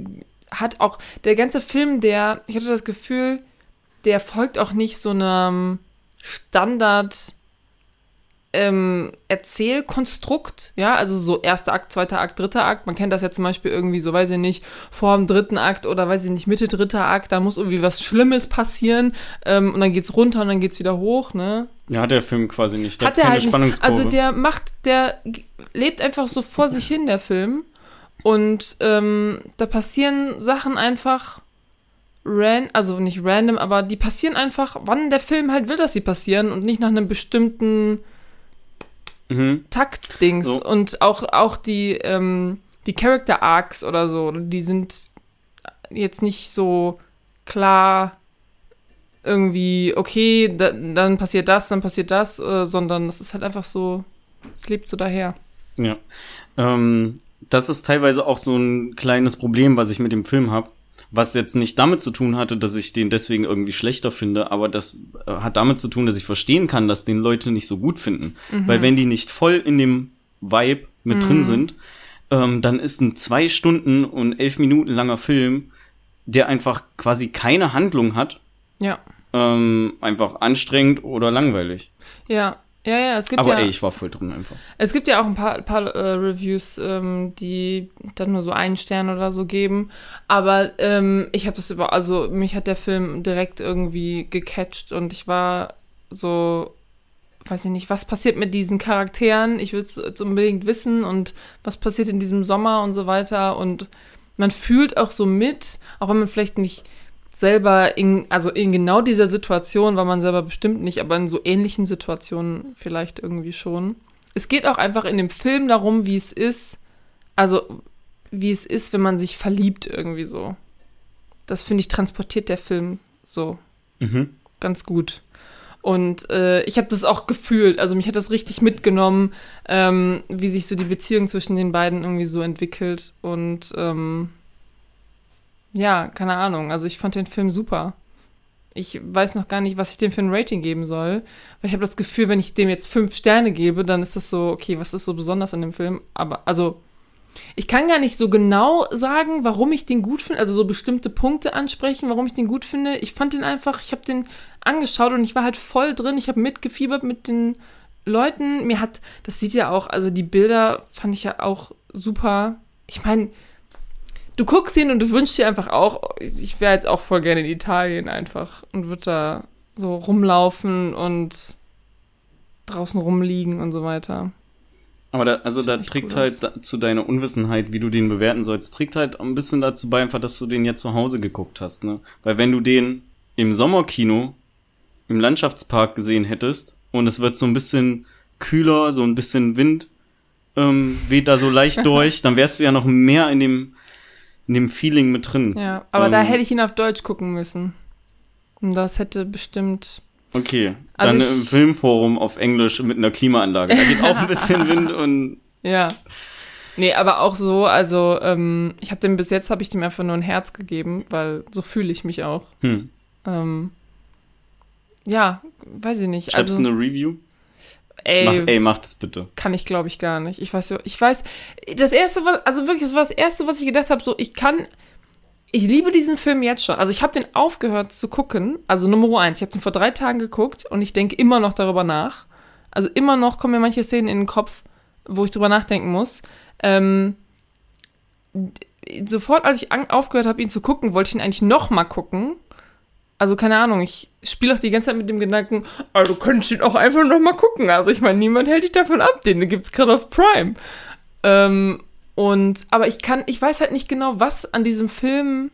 hat auch, der ganze Film, der, ich hatte das Gefühl, der folgt auch nicht so einem Standard ähm, Erzählkonstrukt, ja, also so erster Akt, zweiter Akt, dritter Akt. Man kennt das ja zum Beispiel irgendwie so, weiß ich nicht, vor dem dritten Akt oder weiß ich nicht, Mitte dritter Akt, da muss irgendwie was Schlimmes passieren ähm, und dann geht's runter und dann geht's wieder hoch, ne? Ja, hat der Film quasi nicht. Der hat, hat er halt nicht. Also der macht, der lebt einfach so vor sich hin, der Film. Und ähm, da passieren Sachen einfach ran, also nicht random, aber die passieren einfach, wann der Film halt will, dass sie passieren und nicht nach einem bestimmten mhm. Taktdings. So. Und auch, auch die, ähm, die Character Arcs oder so, die sind jetzt nicht so klar irgendwie, okay, da, dann passiert das, dann passiert das, äh, sondern es ist halt einfach so, es lebt so daher. Ja. Ähm, das ist teilweise auch so ein kleines Problem, was ich mit dem Film habe. Was jetzt nicht damit zu tun hatte, dass ich den deswegen irgendwie schlechter finde, aber das äh, hat damit zu tun, dass ich verstehen kann, dass den Leute nicht so gut finden. Mhm. Weil wenn die nicht voll in dem Vibe mit mhm. drin sind, ähm, dann ist ein zwei Stunden und elf Minuten langer Film, der einfach quasi keine Handlung hat. Ja. Ähm, einfach anstrengend oder langweilig. Ja, ja, ja, es gibt Aber ja. ey, ich war voll drin einfach. Es gibt ja auch ein paar, paar äh, Reviews, ähm, die dann nur so einen Stern oder so geben. Aber ähm, ich habe das über, also mich hat der Film direkt irgendwie gecatcht und ich war so, weiß ich nicht, was passiert mit diesen Charakteren? Ich will es unbedingt wissen und was passiert in diesem Sommer und so weiter. Und man fühlt auch so mit, auch wenn man vielleicht nicht selber in, also in genau dieser Situation war man selber bestimmt nicht, aber in so ähnlichen Situationen vielleicht irgendwie schon. Es geht auch einfach in dem Film darum, wie es ist, also wie es ist, wenn man sich verliebt irgendwie so. Das finde ich transportiert der Film so mhm. ganz gut. Und äh, ich habe das auch gefühlt, also mich hat das richtig mitgenommen, ähm, wie sich so die Beziehung zwischen den beiden irgendwie so entwickelt. Und ähm, ja, keine Ahnung. Also ich fand den Film super. Ich weiß noch gar nicht, was ich dem für ein Rating geben soll. Weil ich habe das Gefühl, wenn ich dem jetzt fünf Sterne gebe, dann ist das so, okay, was ist so besonders an dem Film? Aber, also, ich kann gar nicht so genau sagen, warum ich den gut finde, also so bestimmte Punkte ansprechen, warum ich den gut finde. Ich fand den einfach, ich habe den angeschaut und ich war halt voll drin. Ich habe mitgefiebert mit den Leuten. Mir hat, das sieht ja auch, also die Bilder fand ich ja auch super. Ich meine, du guckst ihn und du wünschst dir einfach auch, ich wäre jetzt auch voll gerne in Italien einfach und würde da so rumlaufen und draußen rumliegen und so weiter. Aber da, also da trägt cool halt da, zu deiner Unwissenheit, wie du den bewerten sollst, trägt halt ein bisschen dazu bei, einfach, dass du den jetzt zu Hause geguckt hast, ne? Weil wenn du den im Sommerkino im Landschaftspark gesehen hättest und es wird so ein bisschen kühler, so ein bisschen Wind ähm, weht da so leicht durch, dann wärst du ja noch mehr in dem in dem Feeling mit drin. Ja, aber ähm, da hätte ich ihn auf Deutsch gucken müssen. Und das hätte bestimmt. Okay, also dann im Filmforum auf Englisch mit einer Klimaanlage. Da geht auch ein bisschen Wind und. Ja. Nee, aber auch so, also ähm, ich habe dem bis jetzt habe ich dem einfach nur ein Herz gegeben, weil so fühle ich mich auch. Hm. Ähm, ja, weiß ich nicht. Schreibst also, du eine Review? Ey, mach, ey, mach das bitte. Kann ich, glaube ich, gar nicht. Ich weiß, ich weiß, das erste, was, also wirklich, das war das erste, was ich gedacht habe, so, ich kann, ich liebe diesen Film jetzt schon. Also ich habe den aufgehört zu gucken, also Nummer eins, ich habe den vor drei Tagen geguckt und ich denke immer noch darüber nach. Also immer noch kommen mir manche Szenen in den Kopf, wo ich drüber nachdenken muss. Ähm, sofort, als ich aufgehört habe, ihn zu gucken, wollte ich ihn eigentlich noch mal gucken also keine Ahnung, ich spiele auch die ganze Zeit mit dem Gedanken, du könntest ihn auch einfach noch mal gucken. Also ich meine, niemand hält dich davon ab, den gibt es gerade auf Prime. Ähm, und, aber ich kann, ich weiß halt nicht genau, was an diesem Film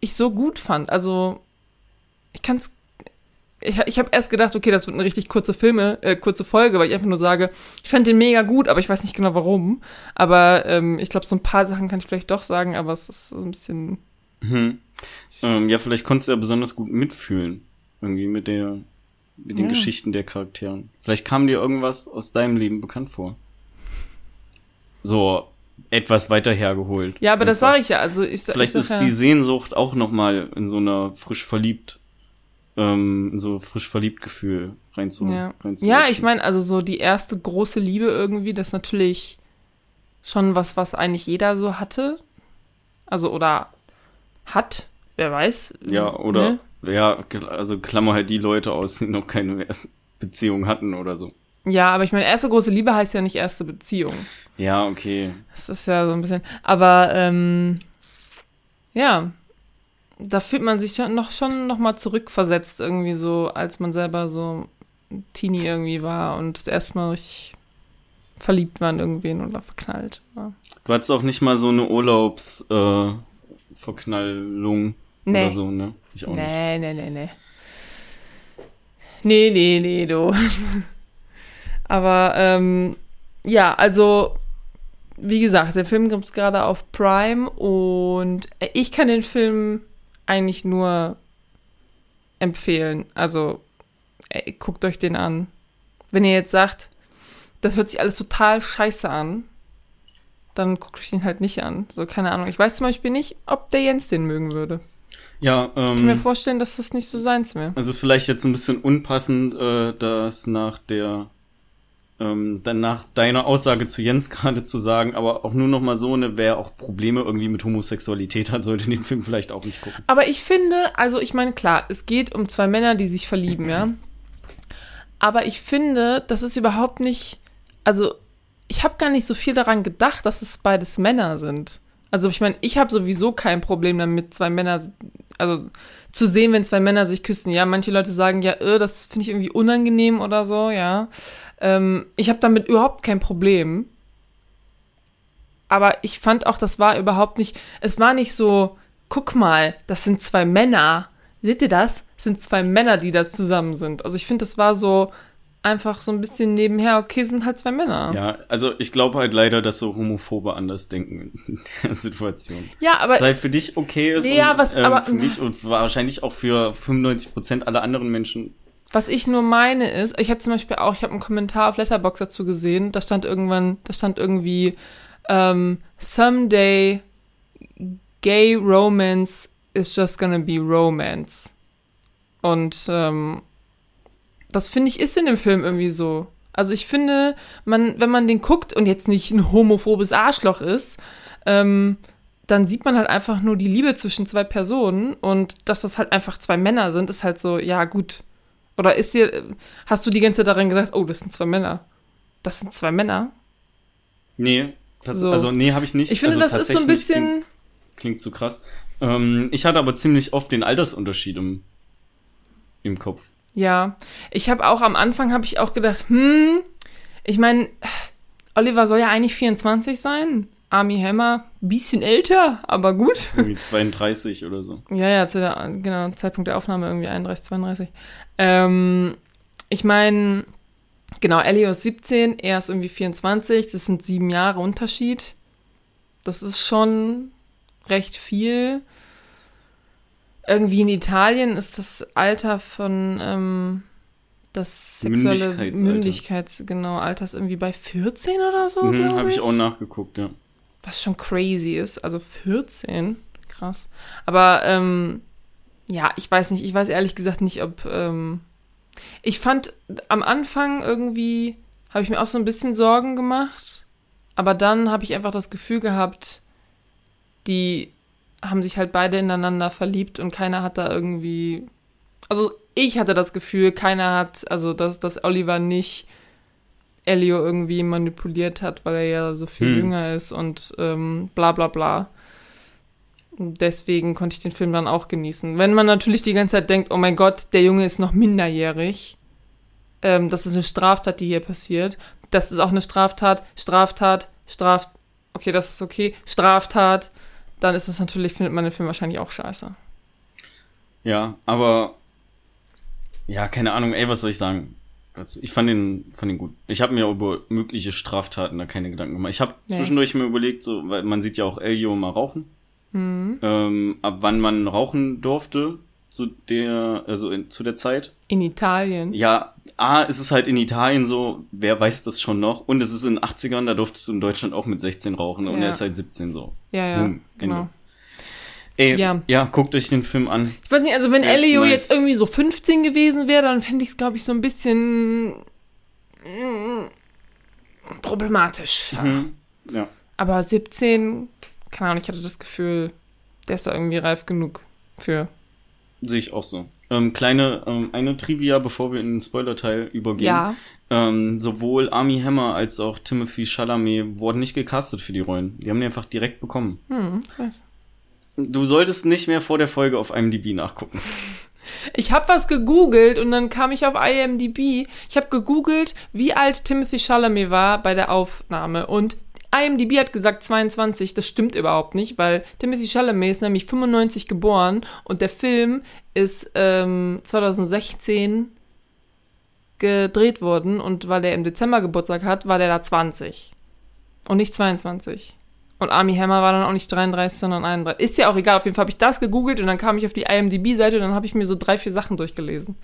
ich so gut fand. Also, ich kann es ich, ich habe erst gedacht, okay, das wird eine richtig kurze Filme, äh, kurze Folge, weil ich einfach nur sage, ich fand den mega gut, aber ich weiß nicht genau warum. Aber ähm, ich glaube, so ein paar Sachen kann ich vielleicht doch sagen, aber es ist so ein bisschen. Mhm. Ähm, ja, vielleicht konntest du ja besonders gut mitfühlen. Irgendwie mit der, mit den ja. Geschichten der Charakteren. Vielleicht kam dir irgendwas aus deinem Leben bekannt vor. So etwas weiter hergeholt. Ja, aber einfach. das sage ich ja. Also ich, Vielleicht ich ist ja. die Sehnsucht auch noch mal in so einer frisch verliebt ähm, so frisch verliebt Gefühl rein zu, Ja, rein ja ich meine, also so die erste große Liebe irgendwie, das ist natürlich schon was, was eigentlich jeder so hatte. Also, oder hat, wer weiß. Ja, oder, Ne? ja, also klammer halt die Leute aus, die noch keine Beziehung hatten oder so. Ja, aber ich meine, erste große Liebe heißt ja nicht erste Beziehung. Ja, okay. Das ist ja so ein bisschen. Aber ähm, ja, da fühlt man sich schon noch schon noch mal zurückversetzt irgendwie so, als man selber so Teenie irgendwie war und das erste Mal richtig verliebt war in irgendwen oder verknallt. war. Du hattest auch nicht mal so eine Urlaubsverknallung äh, Nee. oder so, ne? Ich auch nicht. Nee, nee, nee, nee. Nee, nee, nee, du. Aber ähm, ja, also wie gesagt, der Film gibt es gerade auf Prime und ich kann den Film eigentlich nur empfehlen. Also ey, guckt euch den an. Wenn ihr jetzt sagt, das hört sich alles total scheiße an, dann guckt euch den halt nicht an. So, keine Ahnung. Ich weiß zum Beispiel nicht, ob der Jens den mögen würde. Ja, Ich kann mir ähm, vorstellen, dass das nicht so seins wäre. also vielleicht jetzt ein bisschen unpassend, äh, das nach der, ähm, dann nach deiner Aussage zu Jens gerade zu sagen, aber auch nur noch mal so, ne, wer auch Probleme irgendwie mit Homosexualität hat, sollte den Film vielleicht auch nicht gucken. Aber ich finde, also ich meine, klar, es geht um zwei Männer, die sich verlieben, ja. Aber ich finde, das ist überhaupt nicht, also ich habe gar nicht so viel daran gedacht, dass es beides Männer sind. Also ich meine, ich habe sowieso kein Problem damit, zwei Männer, also zu sehen, wenn zwei Männer sich küssen. Ja, manche Leute sagen ja, äh, das finde ich irgendwie unangenehm oder so, ja. Ähm, ich habe damit überhaupt kein Problem. Aber ich fand auch, das war überhaupt nicht, es war nicht so, guck mal, das sind zwei Männer. Seht ihr das? Das sind zwei Männer, die da zusammen sind. Also ich finde, das war so einfach so ein bisschen nebenher, okay, sind halt zwei Männer. Ja, also ich glaube halt leider, dass so Homophobe anders denken in der Situation. Ja, aber halt für dich okay ist Ja, und was- ähm, aber- für mich und wahrscheinlich auch für 95% aller anderen Menschen. Was ich nur meine ist, ich habe zum Beispiel auch, ich habe einen Kommentar auf Letterbox dazu gesehen, da stand irgendwann, da stand irgendwie, ähm, someday gay romance is just gonna be romance. Und ähm, das finde ich ist in dem Film irgendwie so. Also ich finde, man, wenn man den guckt und jetzt nicht ein homophobes Arschloch ist, ähm, dann sieht man halt einfach nur die Liebe zwischen zwei Personen und dass das halt einfach zwei Männer sind, ist halt so, ja gut. Oder ist dir, hast du die ganze Zeit daran gedacht, oh, das sind zwei Männer? Das sind zwei Männer? Nee, So. also nee, habe ich nicht. Ich finde, also das ist so ein bisschen, Klingt, klingt zu krass. Ähm, ich hatte aber ziemlich oft den Altersunterschied im, im Kopf. Ja. Ich habe auch am Anfang habe ich auch gedacht, hm, ich meine, Oliver soll ja eigentlich 24 sein. Army Hammer, bisschen älter, aber gut. Irgendwie 32 oder so. Ja, ja, zu der genau, Zeitpunkt der Aufnahme irgendwie 31, 32. Ähm, ich meine, genau, Elio ist 17, er ist irgendwie 24, das sind sieben Jahre Unterschied. Das ist schon recht viel. Irgendwie in Italien ist das Alter von ähm, das sexuelle Mündigkeitsalter. Mündigkeits, genau, Alter ist irgendwie bei 14 oder so, Mhm, habe ich. ich auch nachgeguckt, ja. Was schon crazy ist. Also 14. Krass. Aber ähm, ja, ich weiß nicht. Ich weiß ehrlich gesagt nicht, ob. Ähm, ich fand am Anfang irgendwie, habe ich mir auch so ein bisschen Sorgen gemacht. Aber dann habe ich einfach das Gefühl gehabt, die haben sich halt beide ineinander verliebt und keiner hat da irgendwie. Also ich hatte das Gefühl, keiner hat, also dass, dass Oliver nicht Elio irgendwie manipuliert hat, weil er ja so viel Hm. jünger ist und ähm, bla bla bla. Deswegen konnte ich den Film dann auch genießen. Wenn man natürlich die ganze Zeit denkt, oh mein Gott, der Junge ist noch minderjährig, ähm, das ist eine Straftat, die hier passiert. Das ist auch eine Straftat, Straftat, Straf. Okay, das ist okay. Straftat. Dann ist es natürlich, findet man den Film wahrscheinlich auch scheiße. Ja, aber ja, keine Ahnung, ey, was soll ich sagen? Also, Ich fand den, fand den gut. Ich habe mir über mögliche Straftaten da keine Gedanken gemacht. Ich habe Nee. zwischendurch mir überlegt, so, weil man sieht ja auch Elio mal rauchen, Hm. ähm, ab wann man rauchen durfte zu der, also in, zu der Zeit. In Italien. Ja, A, ist es halt in Italien so, wer weiß das schon noch? Und es ist in den 80ern, da durftest du in Deutschland auch mit 16 rauchen und Ja. er ist halt 17 so. Ja, ja, Boom, genau. Ende. Ey, Ja. ja. guckt euch den Film an. Ich weiß nicht, also wenn Elio nice. jetzt irgendwie so 15 gewesen wäre, dann fände ich es, glaube ich, so ein bisschen problematisch. Mhm. Ja. Aber 17, keine Ahnung, ich hatte das Gefühl, der ist da irgendwie reif genug für. Sehe ich auch so. Ähm, kleine, ähm, eine Trivia, bevor wir in den Spoiler-Teil übergehen. Ja. Ähm, sowohl Army Hammer als auch Timothy Chalamet wurden nicht gecastet für die Rollen. Die haben die einfach direkt bekommen. Hm, weiß. Du solltest nicht mehr vor der Folge auf IMDb nachgucken. Ich habe was gegoogelt und dann kam ich auf IMDb. Ich habe gegoogelt, wie alt Timothy Chalamet war bei der Aufnahme und IMDb hat gesagt 22. Das stimmt überhaupt nicht, weil Timothy Chalamet ist nämlich 95 geboren und der Film ist ähm, 2016 gedreht worden und weil er im Dezember Geburtstag hat, war der da 20 und nicht 22. Und Army Hammer war dann auch nicht 33, sondern 31. Ist ja auch egal, auf jeden Fall habe ich das gegoogelt und dann kam ich auf die IMDb-Seite und dann habe ich mir so drei, vier Sachen durchgelesen.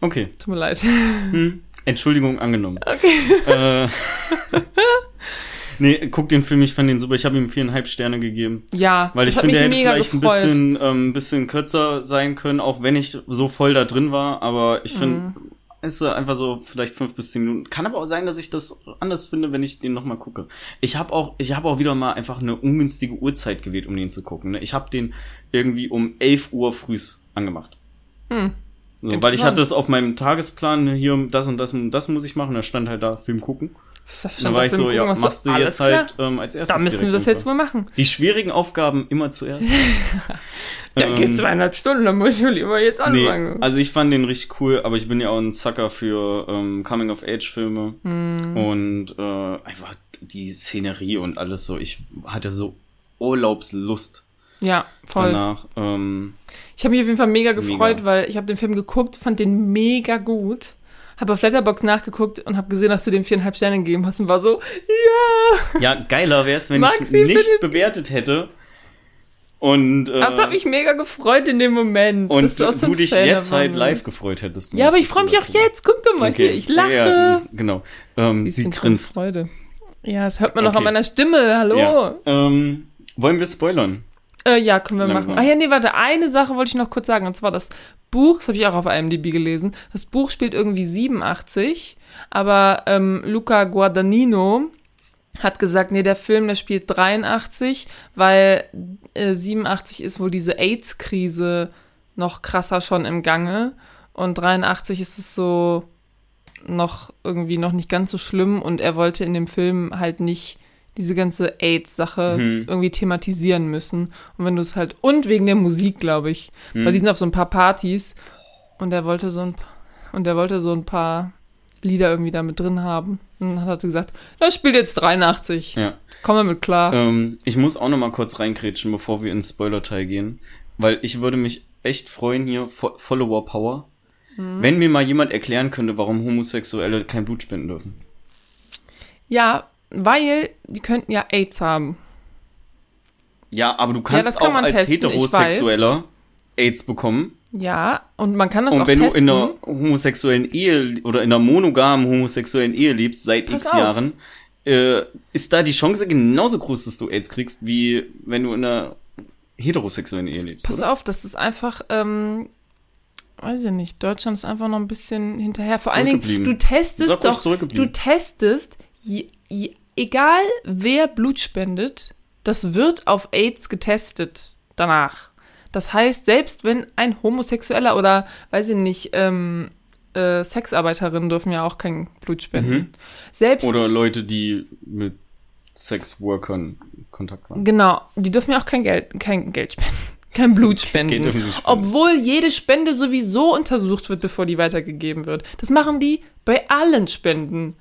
Okay. Tut mir leid. Hm. Entschuldigung angenommen. Okay. Äh, nee, guck den Film, ich fand den super. Ich habe ihm viereinhalb Sterne gegeben. Ja, Weil ich finde, mich er hätte vielleicht gefreut. ein bisschen, ähm, bisschen kürzer sein können, auch wenn ich so voll da drin war. Aber ich finde, Mhm. es ist einfach so vielleicht fünf bis zehn Minuten. Kann aber auch sein, dass ich das anders finde, wenn ich den nochmal gucke. Ich habe auch, ich habe auch wieder mal einfach eine ungünstige Uhrzeit gewählt, um den zu gucken. ne? Ich habe den irgendwie um 11 Uhr frühs angemacht. Hm. So, weil ich hatte es auf meinem Tagesplan, ne, hier das und das und das muss ich machen. Da stand halt da Film gucken. Das Dann war ich so, Gucken, ja, machst du jetzt klar. halt ähm, als erstes. Da müssen wir das jetzt wohl machen. Die schwierigen Aufgaben immer zuerst. Der Ähm, geht zweieinhalb Stunden, dann muss ich wohl lieber jetzt Nee, anfangen. also ich fand den richtig cool, aber ich bin ja auch ein Sucker für ähm, Coming-of-Age-Filme Hm. und äh, einfach die Szenerie und alles so. Ich hatte so Urlaubslust ja, voll. danach. Ähm, Ich habe mich auf jeden Fall mega gefreut, Mega. weil ich habe den Film geguckt, fand den mega gut. Habe auf Letterbox nachgeguckt und habe gesehen, dass du dem viereinhalb Sterne gegeben hast und war so, ja. ja, geiler wäre es, wenn ich nicht bitte. bewertet hätte. Und, äh, Das hat mich mega gefreut in dem Moment. und dass du, du dich Fan jetzt halt live gefreut hättest. Ja, aber ich freue mich auch jetzt. Guck doch mal hier, ich lache. Ja, genau. Ähm, sie grinst. Freude. Ja, das hört man noch Okay. an meiner Stimme. Hallo. Ja. Ähm, wollen wir spoilern? Äh, ja, können wir Langsam. machen. Ah ja, nee, warte, eine Sache wollte ich noch kurz sagen. Und zwar das Buch, das habe ich auch auf IMDb gelesen. Das Buch spielt irgendwie 87, aber ähm, Luca Guadagnino hat gesagt, nee, der Film, der spielt 83, weil äh, 87 ist wohl diese AIDS-Krise noch krasser schon im Gange. Und 83 ist es so noch irgendwie noch nicht ganz so schlimm und er wollte in dem Film halt nicht diese ganze AIDS-Sache Mhm. irgendwie thematisieren müssen. Und wenn du es halt, und wegen der Musik, glaube ich, Mhm. weil die sind auf so ein paar Partys und er wollte so ein, und er wollte so ein paar Lieder irgendwie da mit drin haben. Und dann hat er gesagt, das spielt jetzt 83. Ja. Komm mal mit klar. Ähm, ich muss auch noch mal kurz reinkrätschen, bevor wir ins Spoiler-Teil gehen. Weil ich würde mich echt freuen hier, Fo Follower Power, Mhm. wenn mir mal jemand erklären könnte, warum Homosexuelle kein Blut spenden dürfen. Ja, weil die könnten ja AIDS haben. Ja, aber du kannst das kann auch als testen, Heterosexueller AIDS bekommen. Ja, und man kann das Und auch wenn testen. du in einer homosexuellen Ehe oder in einer monogamen homosexuellen Ehe lebst seit Pass x auf. Jahren, äh, ist da die Chance genauso groß, dass du AIDS kriegst, wie wenn du in einer heterosexuellen Ehe lebst. Pass oder? auf, das ist einfach, ähm, weiß ich nicht, Deutschland ist einfach noch ein bisschen hinterher. Vor allen Dingen, du testest doch, du testest, je, je, egal wer Blut spendet, das wird auf AIDS getestet danach. Das heißt, selbst wenn ein Homosexueller oder, weiß ich nicht, ähm, äh, Sexarbeiterinnen dürfen ja auch kein Blut spenden. Mhm. Selbst Oder Leute, die mit Sexworkern Kontakt waren. Genau, die dürfen ja auch kein Geld, kein Geld spenden, kein Blut spenden. Spenden. Obwohl jede Spende sowieso untersucht wird, bevor die weitergegeben wird. Das machen die bei allen Spenden.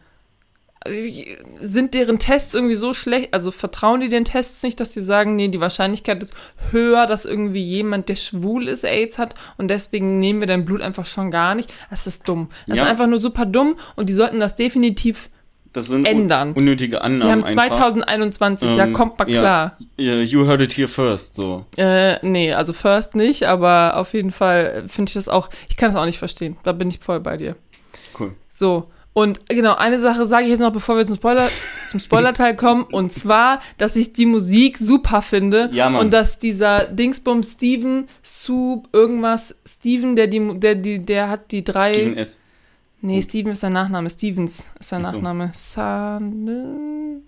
Sind deren Tests irgendwie so schlecht, also vertrauen die den Tests nicht, dass die sagen, nee, die Wahrscheinlichkeit ist höher, dass irgendwie jemand, der schwul ist, AIDS hat und deswegen nehmen wir dein Blut einfach schon gar nicht. Das ist dumm. Das Ja. ist einfach nur super dumm und die sollten das definitiv, Das sind ändern. unnötige wir Annahmen haben einfach. 2021, ja, Ähm, kommt mal klar. You heard it here first, so. Äh, nee, also First nicht, aber auf jeden Fall finde ich das auch, ich kann das auch nicht verstehen. Da bin ich voll bei dir. Cool. So, und genau, eine Sache sage ich jetzt noch, bevor wir zum Spoiler, zum Spoilerteil kommen. Und zwar, dass ich die Musik super finde. Ja, Mann. Und dass dieser Dingsbum Steven, Sub, irgendwas, Steven, der die, der, die, der hat die drei. Steven S. Nee, Steven ist sein Nachname. Stevens ist sein Ach so. Nachname. San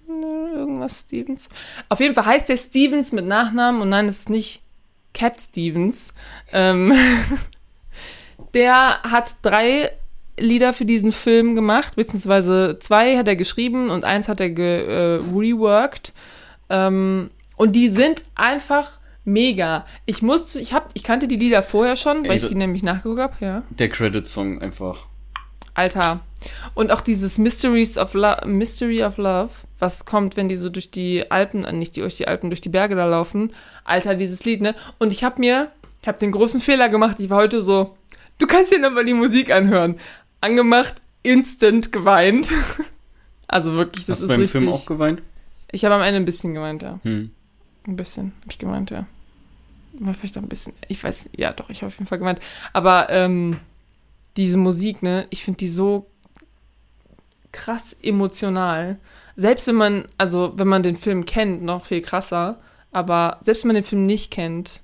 irgendwas Stevens. Auf jeden Fall heißt der Stevens mit Nachnamen und nein, es ist nicht Cat Stevens. Ähm, der hat drei Lieder für diesen Film gemacht, beziehungsweise zwei hat er geschrieben und eins hat er ge, äh, reworked. Ähm, und die sind einfach mega. Ich musste, ich hab, ich kannte die Lieder vorher schon, weil Ey, ich das- die nämlich nachgeguckt habe, ja. Der Credit-Song einfach. Alter. Und auch dieses Mysteries of Lo Mystery of Love, was kommt, wenn die so durch die Alpen, äh, nicht die, durch die Alpen, durch die Berge da laufen. Alter, dieses Lied, ne? Und ich hab mir, ich hab den großen Fehler gemacht. Ich war heute so, du kannst dir nochmal die Musik anhören. Angemacht, instant geweint. Also wirklich, das Hast du ist beim richtig. Film auch geweint? ich habe am Ende ein bisschen geweint, ja. Hm. Ein bisschen habe ich gemeint, ja. War vielleicht auch ein bisschen. Ich weiß, ja, doch, ich habe auf jeden Fall gemeint. Aber ähm, diese Musik, ne, ich finde die so krass emotional. Selbst wenn man, also wenn man den Film kennt, noch viel krasser. Aber selbst wenn man den Film nicht kennt,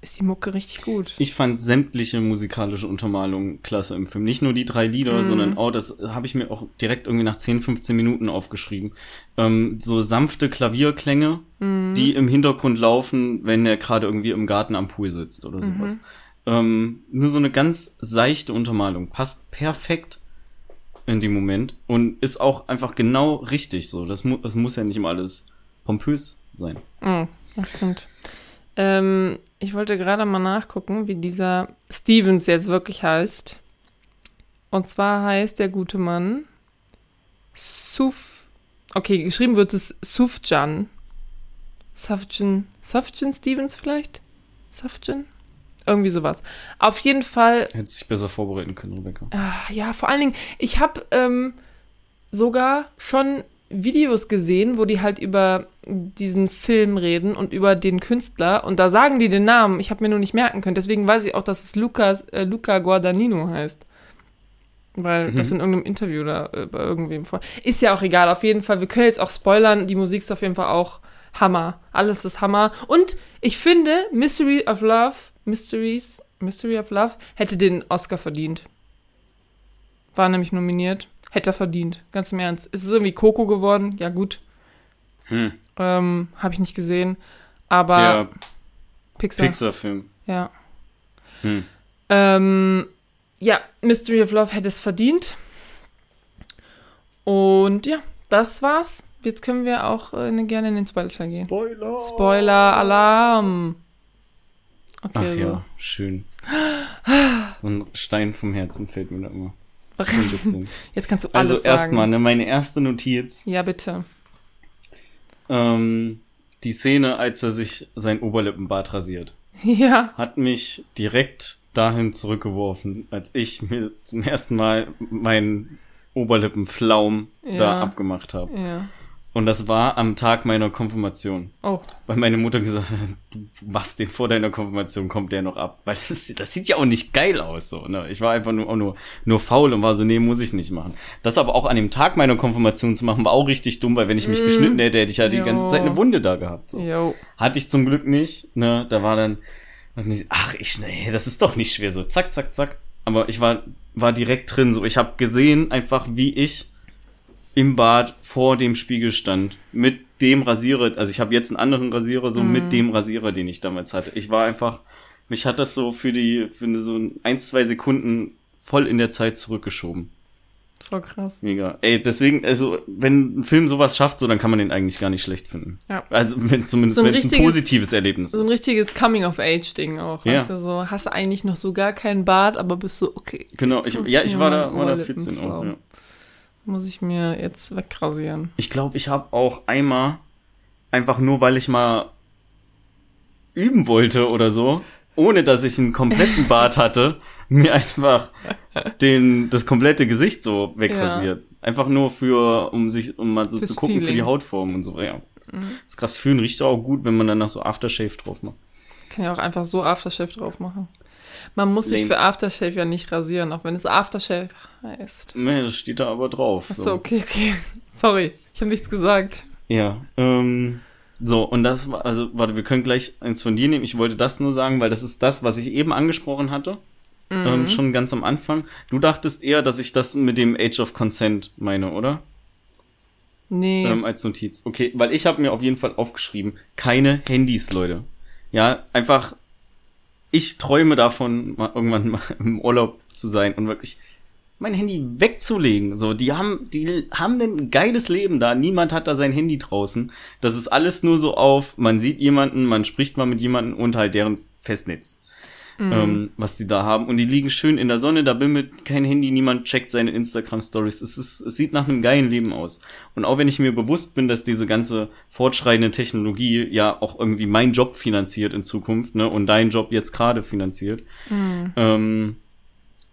ist die Mucke richtig gut. Ich fand sämtliche musikalische Untermalungen klasse im Film. Nicht nur die drei Lieder, Mhm. sondern auch, das habe ich mir auch direkt irgendwie nach 10, 15 Minuten aufgeschrieben. Ähm, so sanfte Klavierklänge, Mhm. die im Hintergrund laufen, wenn er gerade irgendwie im Garten am Pool sitzt oder sowas. Mhm. Ähm, nur so eine ganz seichte Untermalung. Passt perfekt in dem Moment und ist auch einfach genau richtig so. Das, mu das muss ja nicht immer alles pompös sein. Oh, das stimmt. Ähm, ich wollte gerade mal nachgucken, wie dieser Stevens jetzt wirklich heißt. Und zwar heißt der gute Mann Suf. Okay, geschrieben wird es Sufjan. Sufjan. Sufjan Stevens vielleicht? Sufjan? Irgendwie sowas. Auf jeden Fall Hätte sich besser vorbereiten können, Rebecca. Ah, ja, vor allen Dingen, ich habe ähm, sogar schon Videos gesehen, wo die halt über diesen Film reden und über den Künstler und da sagen die den Namen. Ich habe mir nur nicht merken können. Deswegen weiß ich auch, dass es Lucas, äh, Luca Guadagnino heißt. Weil das Mhm. in irgendeinem Interview da äh, bei irgendwem vor. Ist ja auch egal, auf jeden Fall. Wir können jetzt auch spoilern. Die Musik ist auf jeden Fall auch Hammer. Alles ist Hammer. Und ich finde, Mystery of Love, Mysteries, Mystery of Love hätte den Oscar verdient. War nämlich nominiert. Hätte er verdient. Ganz im Ernst. Ist es irgendwie Coco geworden? Ja, gut. Hm. Ähm, Habe ich nicht gesehen. Aber Der Pixar. Pixar-Film. Ja. Hm. Ähm, ja, Mystery of Love hätte es verdient. Und ja, das war's. Jetzt können wir auch äh, ne- gerne in den Spoiler-Teil gehen. Spoiler! Spoiler-Alarm. Okay, Ach so. ja, schön. So ein Stein vom Herzen fällt mir da immer. Ein bisschen. Jetzt kannst du alles Also sagen. erstmal, ne, meine erste Notiz. Ja, bitte. Ähm, die Szene, als er sich sein Oberlippenbart rasiert, Ja. hat mich direkt dahin zurückgeworfen, als ich mir zum ersten Mal meinen Oberlippenflaum da Ja. abgemacht habe. Ja. Und das war am Tag meiner Konfirmation. Oh. Weil meine Mutter gesagt hat, du machst den vor deiner Konfirmation, kommt der noch ab. Weil das, ist, das sieht ja auch nicht geil aus. So, ne? Ich war einfach nur, nur, nur faul und war so, nee, muss ich nicht machen. Das aber auch an dem Tag meiner Konfirmation zu machen, war auch richtig dumm, weil wenn ich mich Mm. geschnitten hätte, hätte ich ja die Jo. ganze Zeit eine Wunde da gehabt. So. Jo. Hatte ich zum Glück nicht. Ne? Da war dann, ach, ich, nee, das ist doch nicht schwer. So, zack, zack, zack. Aber ich war, war direkt drin. So, ich habe gesehen, einfach wie ich im Bad vor dem Spiegel stand. Mit dem Rasierer. Also ich habe jetzt einen anderen Rasierer, so Mhm. mit dem Rasierer, den ich damals hatte. Ich war einfach, mich hat das so für die, für so ein, zwei Sekunden voll in der Zeit zurückgeschoben. Voll krass. Mega. Ey, deswegen, also, wenn ein Film sowas schafft, so, dann kann man den eigentlich gar nicht schlecht finden. Ja. Also, wenn, zumindest, So wenn es ein positives Erlebnis So ein ist. richtiges Coming-of-Age-Ding auch. Ja. Weißt du, so hast du eigentlich noch so gar keinen Bart, aber bist so, okay. Genau, ich, ja, ich war da, war da Oberlippen 14 auch, ja. Muss ich mir jetzt wegrasieren. Ich glaube, ich habe auch einmal, einfach nur weil ich mal üben wollte oder so, ohne dass ich einen kompletten Bart hatte, mir einfach den, das komplette Gesicht so wegrasiert. Einfach nur für, um sich, um mal so Fürs zu gucken für die Feeling. Hautform und so. Ja. Mhm. Das ist krass fühlen, riecht auch gut, wenn man danach so Aftershave drauf macht. Kann ja auch einfach so Aftershave drauf machen. Man muss sich für Aftershave ja nicht rasieren, auch wenn es Aftershave heißt. Nee, das steht da aber drauf. Achso, okay, okay. Sorry, ich habe nichts gesagt. Ja, ähm, so, und das war, also, warte, wir können gleich eins von dir nehmen. Ich wollte das nur sagen, weil das ist das, was ich eben angesprochen hatte. Ähm, schon ganz am Anfang. Du dachtest eher, dass ich das mit dem Age of Consent meine, oder? Nee. Ähm, als Notiz. Okay, weil ich habe mir auf jeden Fall aufgeschrieben, keine Handys, Leute. Ja, einfach, ich träume davon, mal irgendwann mal im Urlaub zu sein und wirklich mein Handy wegzulegen. So, die haben, die haben ein geiles Leben da. Niemand hat da sein Handy draußen. Das ist alles nur so auf, man sieht jemanden, man spricht mal mit jemandem und halt deren Festnetz. Ähm, was die da haben. Und die liegen schön in der Sonne, da bimmelt kein Handy, niemand checkt seine Instagram-Stories. Es, ist, es sieht nach einem geilen Leben aus. Und auch wenn ich mir bewusst bin, dass diese ganze fortschreitende Technologie ja auch irgendwie meinen Job finanziert in Zukunft, ne, und deinen Job jetzt gerade finanziert. Ähm,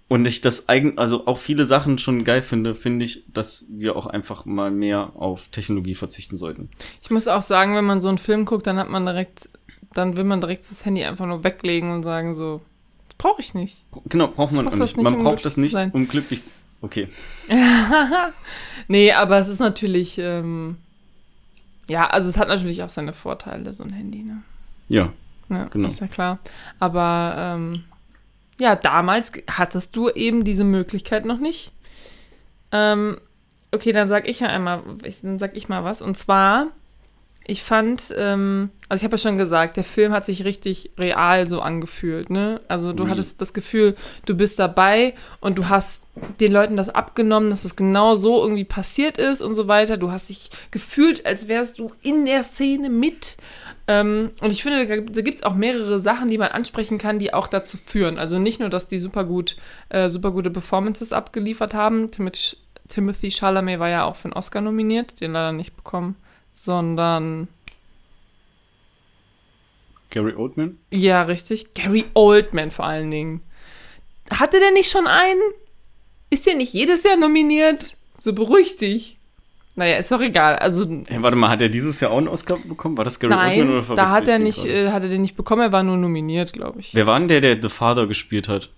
und ich das eigen, also auch viele Sachen schon geil finde, finde ich, dass wir auch einfach mal mehr auf Technologie verzichten sollten. Ich muss auch sagen, wenn man so einen Film guckt, dann hat man direkt, dann will man direkt das Handy einfach nur weglegen und sagen so, das brauche ich nicht. Genau, braucht man auch nicht. nicht, Man um braucht das nicht, um glücklich. Okay. Nee, aber es ist natürlich, ähm, ja, also es hat natürlich auch seine Vorteile, so ein Handy, ne? Ja. Ja, Genau. ist ja klar. Aber ähm, ja, damals hattest du eben diese Möglichkeit noch nicht. Ähm, okay, dann sag ich ja einmal, dann sag ich mal was. Und zwar, ich fand, ähm, also ich habe ja schon gesagt, der Film hat sich richtig real so angefühlt, ne? Also du Ui. hattest das Gefühl, du bist dabei und du hast den Leuten das abgenommen, dass es genau so irgendwie passiert ist und so weiter. Du hast dich gefühlt, als wärst du in der Szene mit. Ähm, und ich finde, da, da gibt es auch mehrere Sachen, die man ansprechen kann, die auch dazu führen. Also nicht nur, dass die super gut, äh, super gute Performances abgeliefert haben. Timothy, Timothy Chalamet war ja auch für einen Oscar nominiert, den leider nicht bekommen, sondern Gary Oldman? ja, richtig. Gary Oldman vor allen Dingen. Hatte der nicht schon einen? Ist der nicht jedes Jahr nominiert? So beruhig dich. Naja, ist doch egal. Also Hey, warte mal, hat er dieses Jahr auch einen Oscar bekommen? War das Gary Oldman nein, oder da verwechsel hat er nicht, gerade? äh, hat er den nicht bekommen. Er war nur nominiert, glaube ich. Wer war denn der, der The Father gespielt hat?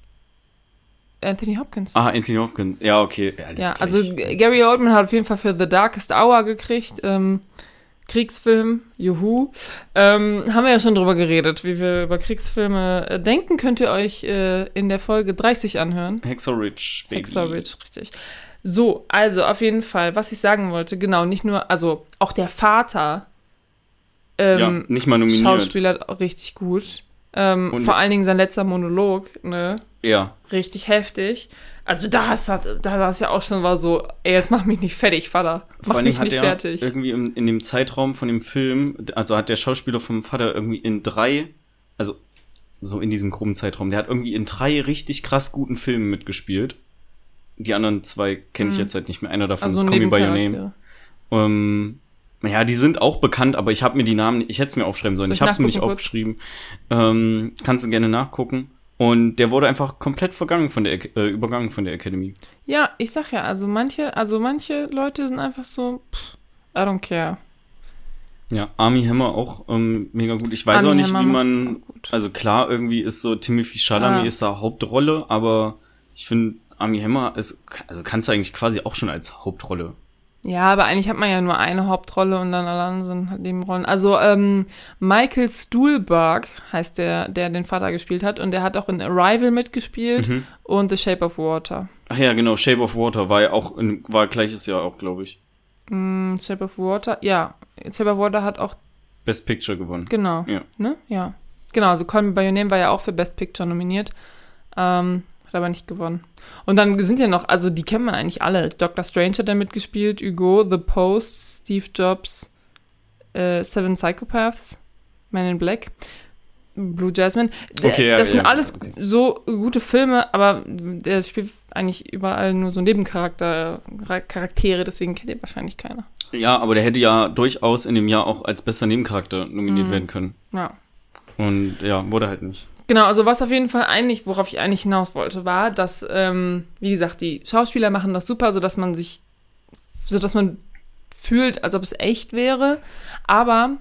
Anthony Hopkins. Ah, Anthony Hopkins. Ja, okay. Ja, Ja, also Gary Oldman hat auf jeden Fall für The Darkest Hour gekriegt. Ähm, Kriegsfilm, juhu. Ähm, haben wir ja schon drüber geredet, wie wir über Kriegsfilme äh, denken. Könnt ihr euch äh, in der Folge 30 anhören. Hexer Rich, Baby. Hexer Ridge, richtig. So, also auf jeden Fall, was ich sagen wollte, genau, nicht nur, also auch der Vater Ja, ähm, nicht mal nominiert. schauspielert auch richtig gut. Ähm, vor allen Dingen sein letzter Monolog, ne? Ja. richtig heftig. Also da hast da das ja auch schon war so, ey, jetzt mach mich nicht fertig, Vater. Vor Mach allem mich hat nicht er fertig. irgendwie im, in dem Zeitraum von dem Film, also hat der Schauspieler vom Vater irgendwie in drei, also so in diesem groben Zeitraum, der hat irgendwie in drei richtig krass guten Filmen mitgespielt. Die anderen zwei kenne ich Mhm. jetzt halt nicht mehr. Einer davon Also ist Call Me By Your Name. Ähm, ja, die sind auch bekannt, aber ich habe mir die Namen, ich hätte es mir aufschreiben sollen. Soll Ich ich habe es mir nicht aufgeschrieben. Ähm, kannst du gerne nachgucken. Und der wurde einfach komplett vergangen von der, äh, übergangen von der Academy. Ja, ich sag ja, also manche, also manche Leute sind einfach so, pff, I don't care. Ja, Army Hammer auch ähm, mega gut. Ich weiß Armie auch nicht, Hammer wie man, also klar, irgendwie ist so Timothy Chalamet Ah. ist da Hauptrolle, aber ich finde Army Hammer ist, also kannst du eigentlich quasi auch schon als Hauptrolle. Ja, aber eigentlich hat man ja nur eine Hauptrolle und dann alle anderen sind halt Nebenrollen. Also ähm, Michael Stuhlbarg heißt der, der den Vater gespielt hat und der hat auch in Arrival mitgespielt Mhm. und The Shape of Water. Ach ja, genau, Shape of Water war ja auch, in, war gleiches Jahr auch, glaube ich. Mm, Shape of Water, ja. Shape of Water hat auch Best Picture gewonnen. Genau. Ja. Ne? Ja. Genau, also Call Me By Your Name war ja auch für Best Picture nominiert. Ähm, aber nicht gewonnen. Und dann sind ja noch, also die kennt man eigentlich alle. Doctor Strange hat da mitgespielt, Hugo, The Post, Steve Jobs, äh, Seven Psychopaths, Man in Black, Blue Jasmine. Okay, ja, das sind ja, alles so gute Filme, aber der spielt eigentlich überall nur so Nebencharakter, Charaktere, deswegen kennt ihr wahrscheinlich keiner. Ja, aber der hätte ja durchaus in dem Jahr auch als bester Nebencharakter nominiert Mhm. werden können. Ja. Und ja, wurde halt nicht. Genau, also was auf jeden Fall eigentlich, worauf ich eigentlich hinaus wollte, war, dass, ähm, wie gesagt, die Schauspieler machen das super, sodass man sich, sodass man fühlt, als ob es echt wäre. Aber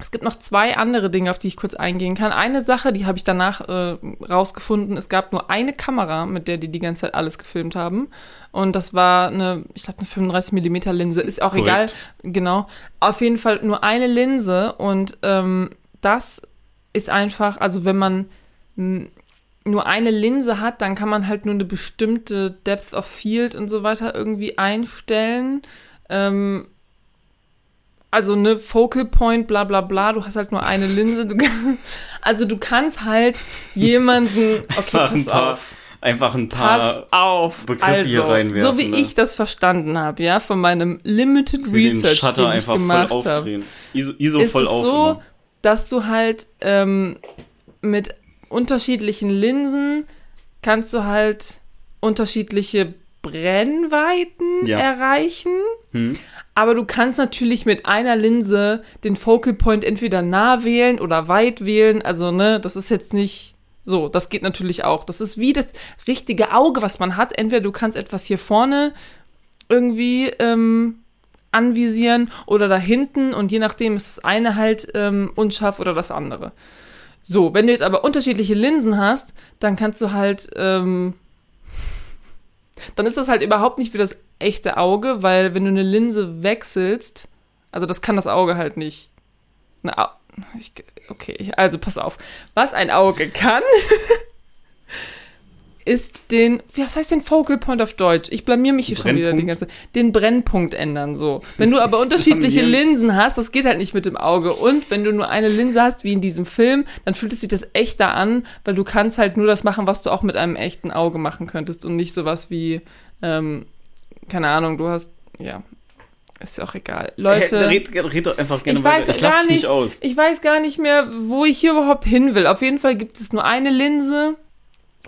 Es gibt noch zwei andere Dinge, auf die ich kurz eingehen kann. Eine Sache, die habe ich danach äh, rausgefunden. Es gab nur eine Kamera, mit der die die ganze Zeit alles gefilmt haben. Und das war eine, ich glaube, eine 35 mm Linse. Ist auch Korrekt. egal. Genau. Auf jeden Fall nur eine Linse. Und ähm, das ist einfach, also wenn man nur eine Linse hat, dann kann man halt nur eine bestimmte Depth of Field und so weiter irgendwie einstellen. Ähm, also eine Focal Point, bla bla bla, du hast halt nur eine Linse. Du, also du kannst halt jemanden. Okay, Einfach ein pass paar, auf. einfach ein Pass paar auf. Begriffe also, hier reinwerfen, So wie ne? ich das verstanden habe, ja, von meinem Limited Sie den Research, Shutter den ich einfach voll gemacht habe aufdrehen. ISO, ISO ist voll auf. so, immer. Dass du halt ähm, mit unterschiedlichen Linsen kannst du halt unterschiedliche Brennweiten Ja. erreichen. Hm? Aber du kannst natürlich mit einer Linse den Focal Point entweder nah wählen oder weit wählen. Also, ne, das ist jetzt nicht so. Das geht natürlich auch. Das ist wie das richtige Auge, was man hat. Entweder du kannst etwas hier vorne irgendwie ähm, anvisieren oder da hinten und je nachdem ist das eine halt ähm, unscharf oder das andere. So, wenn du jetzt aber unterschiedliche Linsen hast, dann kannst du halt, ähm, dann ist das halt überhaupt nicht wie das echte Auge, weil wenn du eine Linse wechselst, also das kann das Auge halt nicht. Au ich, okay, also pass auf. Was ein Auge kann, ist den, wie was heißt den Focal Point auf Deutsch? Ich blamier mich hier schon wieder die Brennpunkt? ganze Den Brennpunkt ändern, so. Wenn du aber unterschiedliche. Linsen hast, das geht halt nicht mit dem Auge. Und wenn du nur eine Linse hast, wie in diesem Film, dann fühlt es sich das echter an, weil du kannst halt nur das machen, was du auch mit einem echten Auge machen könntest und nicht sowas wie, ähm, keine Ahnung, du hast, ja, ist ja auch egal. Leute. Hey, red, red doch einfach gerne Ich weiß Ich gar nicht, nicht aus. ich weiß gar nicht mehr, wo ich hier überhaupt hin will. Auf jeden Fall gibt es nur eine Linse.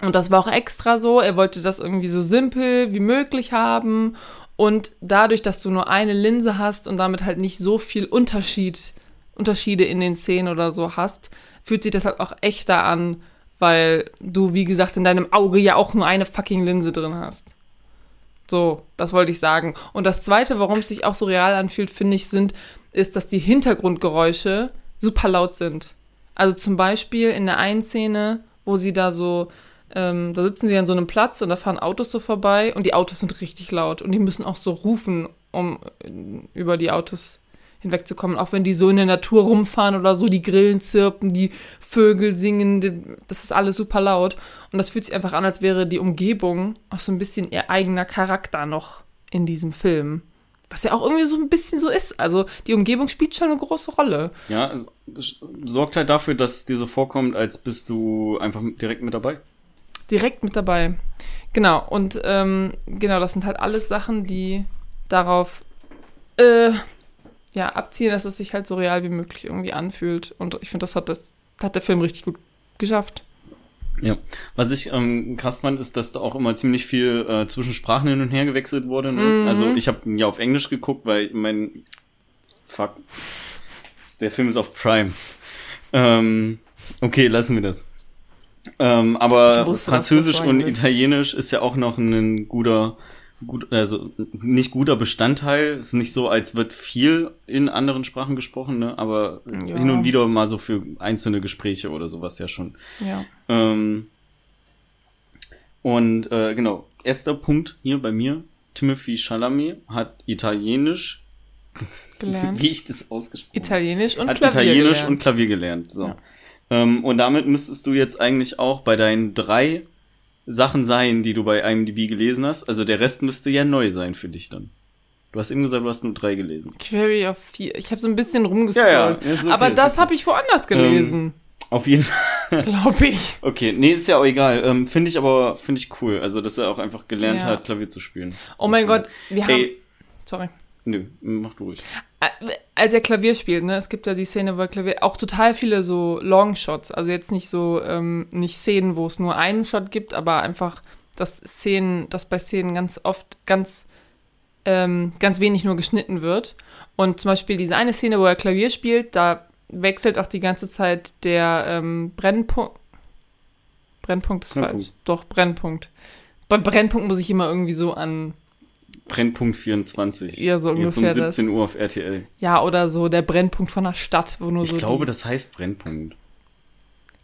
Und das war auch extra so. Er wollte das irgendwie so simpel wie möglich haben. Und dadurch, dass du nur eine Linse hast und damit halt nicht so viel Unterschied, Unterschiede in den Szenen oder so hast, fühlt sich das halt auch echter an, weil du, wie gesagt, in deinem Auge ja auch nur eine fucking Linse drin hast. So, das wollte ich sagen. Und das Zweite, warum es sich auch so real anfühlt, finde ich, sind, ist, dass die Hintergrundgeräusche super laut sind. Also zum Beispiel in der einen Szene, wo sie da so, ähm, da sitzen sie an so einem Platz und da fahren Autos so vorbei und die Autos sind richtig laut und die müssen auch so rufen, um äh, über die Autos hinwegzukommen, auch wenn die so in der Natur rumfahren oder so, die Grillen zirpen, die Vögel singen, das ist alles super laut. Und das fühlt sich einfach an, als wäre die Umgebung auch so ein bisschen ihr eigener Charakter noch in diesem Film. Was ja auch irgendwie so ein bisschen so ist. Also die Umgebung spielt schon eine große Rolle. Ja, es sorgt halt dafür, dass dir so vorkommt, als bist du einfach direkt mit dabei. Direkt mit dabei. Genau, und ähm, genau, das sind halt alles Sachen, die darauf äh, ja, abzielen, dass es sich halt so real wie möglich irgendwie anfühlt. Und ich finde, das hat das hat der Film richtig gut geschafft. Ja. Was ich ähm, krass fand, ist, dass da auch immer ziemlich viel äh, zwischen Sprachen hin und her gewechselt wurde. Ne? Mhm. Also ich habe ja auf Englisch geguckt, weil mein Fuck. Der Film ist auf Prime. Ähm, okay, lassen wir das. Ähm, aber wusste, Französisch und willst. Italienisch ist ja auch noch ein guter, gut, also nicht guter Bestandteil. Es ist nicht so, als wird viel in anderen Sprachen gesprochen, ne? aber Ja. hin und wieder mal so für einzelne Gespräche oder sowas ja schon. Ja. Ähm, und äh, genau, erster Punkt hier bei mir. Timothy Chalamet hat Italienisch, Gelernt. wie ich das ausgesprochen Italienisch und hat Klavier Italienisch gelernt. und Klavier gelernt. So. Ja. Ähm, und damit müsstest du jetzt eigentlich auch bei deinen drei Sachen sein, die du bei IMDb gelesen hast. Also der Rest müsste ja neu sein für dich dann. Du hast eben gesagt, du hast nur drei gelesen. Query auf vier. Ich habe so ein bisschen rumgescrollt. Ja, ja, okay, aber das okay. habe ich woanders gelesen, Auf jeden Fall. glaube ich. Okay, nee, ist ja auch egal. Ähm, finde ich aber, finde ich cool. Also, dass er auch einfach gelernt Ja. hat, Klavier zu spielen. Oh mein Gott, wir haben. Ey, Sorry. Nö, mach du ruhig. Als er Klavier spielt, ne, es gibt ja die Szene, wo er Klavier, auch total viele so Longshots, also jetzt nicht so, ähm, nicht Szenen, wo es nur einen Shot gibt, aber einfach, dass Szenen, dass bei Szenen ganz oft ganz, ähm, ganz wenig nur geschnitten wird. Und zum Beispiel diese eine Szene, wo er Klavier spielt, da wechselt auch die ganze Zeit der ähm, Brennpunkt. Brennpunkt ist Brennpunkt. falsch. Doch, Brennpunkt. Bei Brennpunkt muss ich immer irgendwie so an Brennpunkt 24. Ja, so Jetzt um ungefähr 17 Uhr auf RTL. Ja, oder so der Brennpunkt von der Stadt, wo nur Ich so. glaube, die, das heißt Brennpunkt.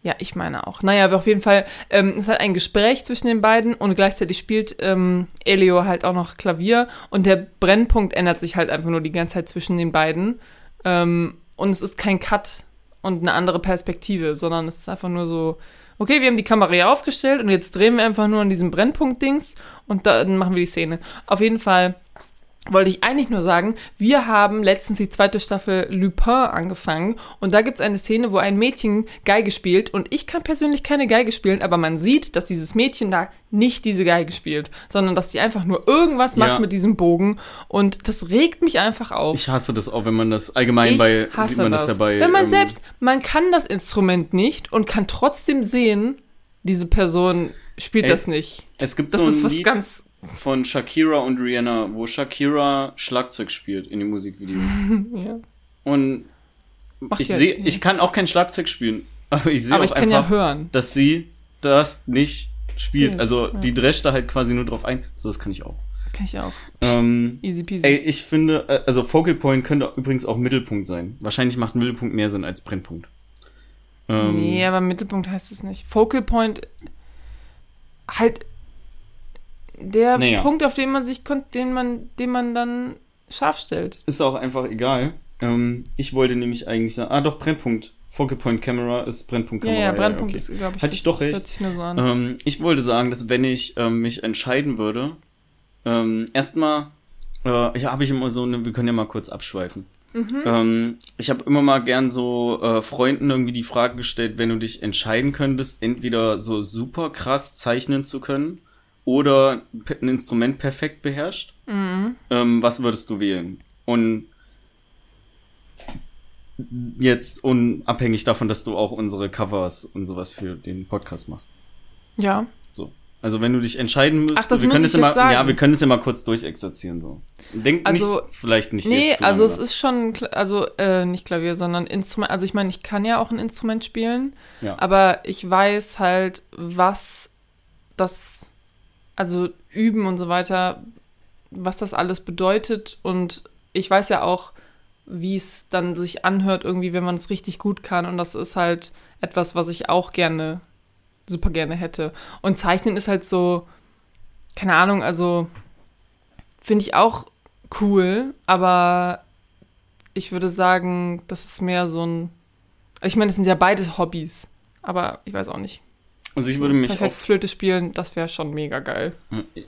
Ja, ich meine auch. Naja, aber auf jeden Fall, ähm, es hat ein Gespräch zwischen den beiden und gleichzeitig spielt ähm, Elio halt auch noch Klavier und der Brennpunkt ändert sich halt einfach nur die ganze Zeit zwischen den beiden. Ähm, und es ist kein Cut und eine andere Perspektive, sondern es ist einfach nur so, okay, wir haben die Kamera hier aufgestellt und jetzt drehen wir einfach nur an diesem Brennpunkt-Dings und dann machen wir die Szene. Auf jeden Fall wollte ich eigentlich nur sagen, wir haben letztens die zweite Staffel Lupin angefangen und da gibt es eine Szene, wo ein Mädchen Geige spielt und ich kann persönlich keine Geige spielen, aber man sieht, dass dieses Mädchen da nicht diese Geige spielt, sondern dass sie einfach nur irgendwas macht Ja. mit diesem Bogen und das regt mich einfach auf. Ich hasse das auch, wenn man das allgemein Ich bei, sieht man das, ja bei. Wenn man ähm, selbst, man kann das Instrument nicht und kann trotzdem sehen, diese Person spielt Ey, das nicht. Es gibt Das so ein ist was Lied ganz, von Shakira und Rihanna, wo Shakira Schlagzeug spielt in dem Musikvideo. ja. Und Macht ich ja- sehe, ich kann auch kein Schlagzeug spielen, aber ich sehe auch ich ja einfach, hören. dass sie das nicht spielt. Spielt, Also ja. die drescht da halt quasi nur drauf ein. So, das kann ich auch. Kann ich auch. Ähm, Easy peasy. ey, ich finde, äh, also Focal Point könnte übrigens auch Mittelpunkt sein. Wahrscheinlich macht Mittelpunkt mehr Sinn als Brennpunkt. Ähm, nee, aber Mittelpunkt heißt es nicht. Focal Point halt der Naja. Punkt, auf den man sich den man, den man dann scharf stellt. Ist auch einfach egal. Ähm, ich wollte nämlich eigentlich sagen, ah doch, Brennpunkt. Focal Point Camera ist Brennpunkt Ja, Kamera. ja, Brennpunkt okay. ist, glaube ich, Hatte ich doch recht. hört sich nur so an. Ähm, ich wollte sagen, dass wenn ich ähm, mich entscheiden würde, ähm, erstmal, äh, ja, habe ich immer so eine, wir können ja mal kurz abschweifen. Mhm. Ähm, ich habe immer mal gern so äh, Freunden irgendwie die Frage gestellt, wenn du dich entscheiden könntest, entweder so super krass zeichnen zu können oder ein Instrument perfekt beherrscht, Mhm. ähm, was würdest du wählen? Und jetzt unabhängig davon, dass du auch unsere Covers und sowas für den Podcast machst. Ja. So. Also wenn du dich entscheiden müsstest, Ach, das wir können es ja mal, jetzt sagen. ja, wir können es ja mal kurz durchexerzieren so. Denk Also- nicht, vielleicht nicht Nee, jetzt. also es ist schon, also äh, nicht Klavier, sondern Instrument. Also ich meine, ich kann ja auch ein Instrument spielen, ja. aber ich weiß halt, was das, also üben und so weiter, was das alles bedeutet und ich weiß ja auch, wie es dann sich anhört irgendwie, wenn man es richtig gut kann und das ist halt etwas, was ich auch gerne, super gerne hätte. Und Zeichnen ist halt so, keine Ahnung, also finde ich auch cool, aber ich würde sagen, das ist mehr so ein, ich meine, das sind ja beides Hobbys, aber ich weiß auch nicht. Also ich würde mich Perfekt auch, Flöte spielen, das wäre schon mega geil.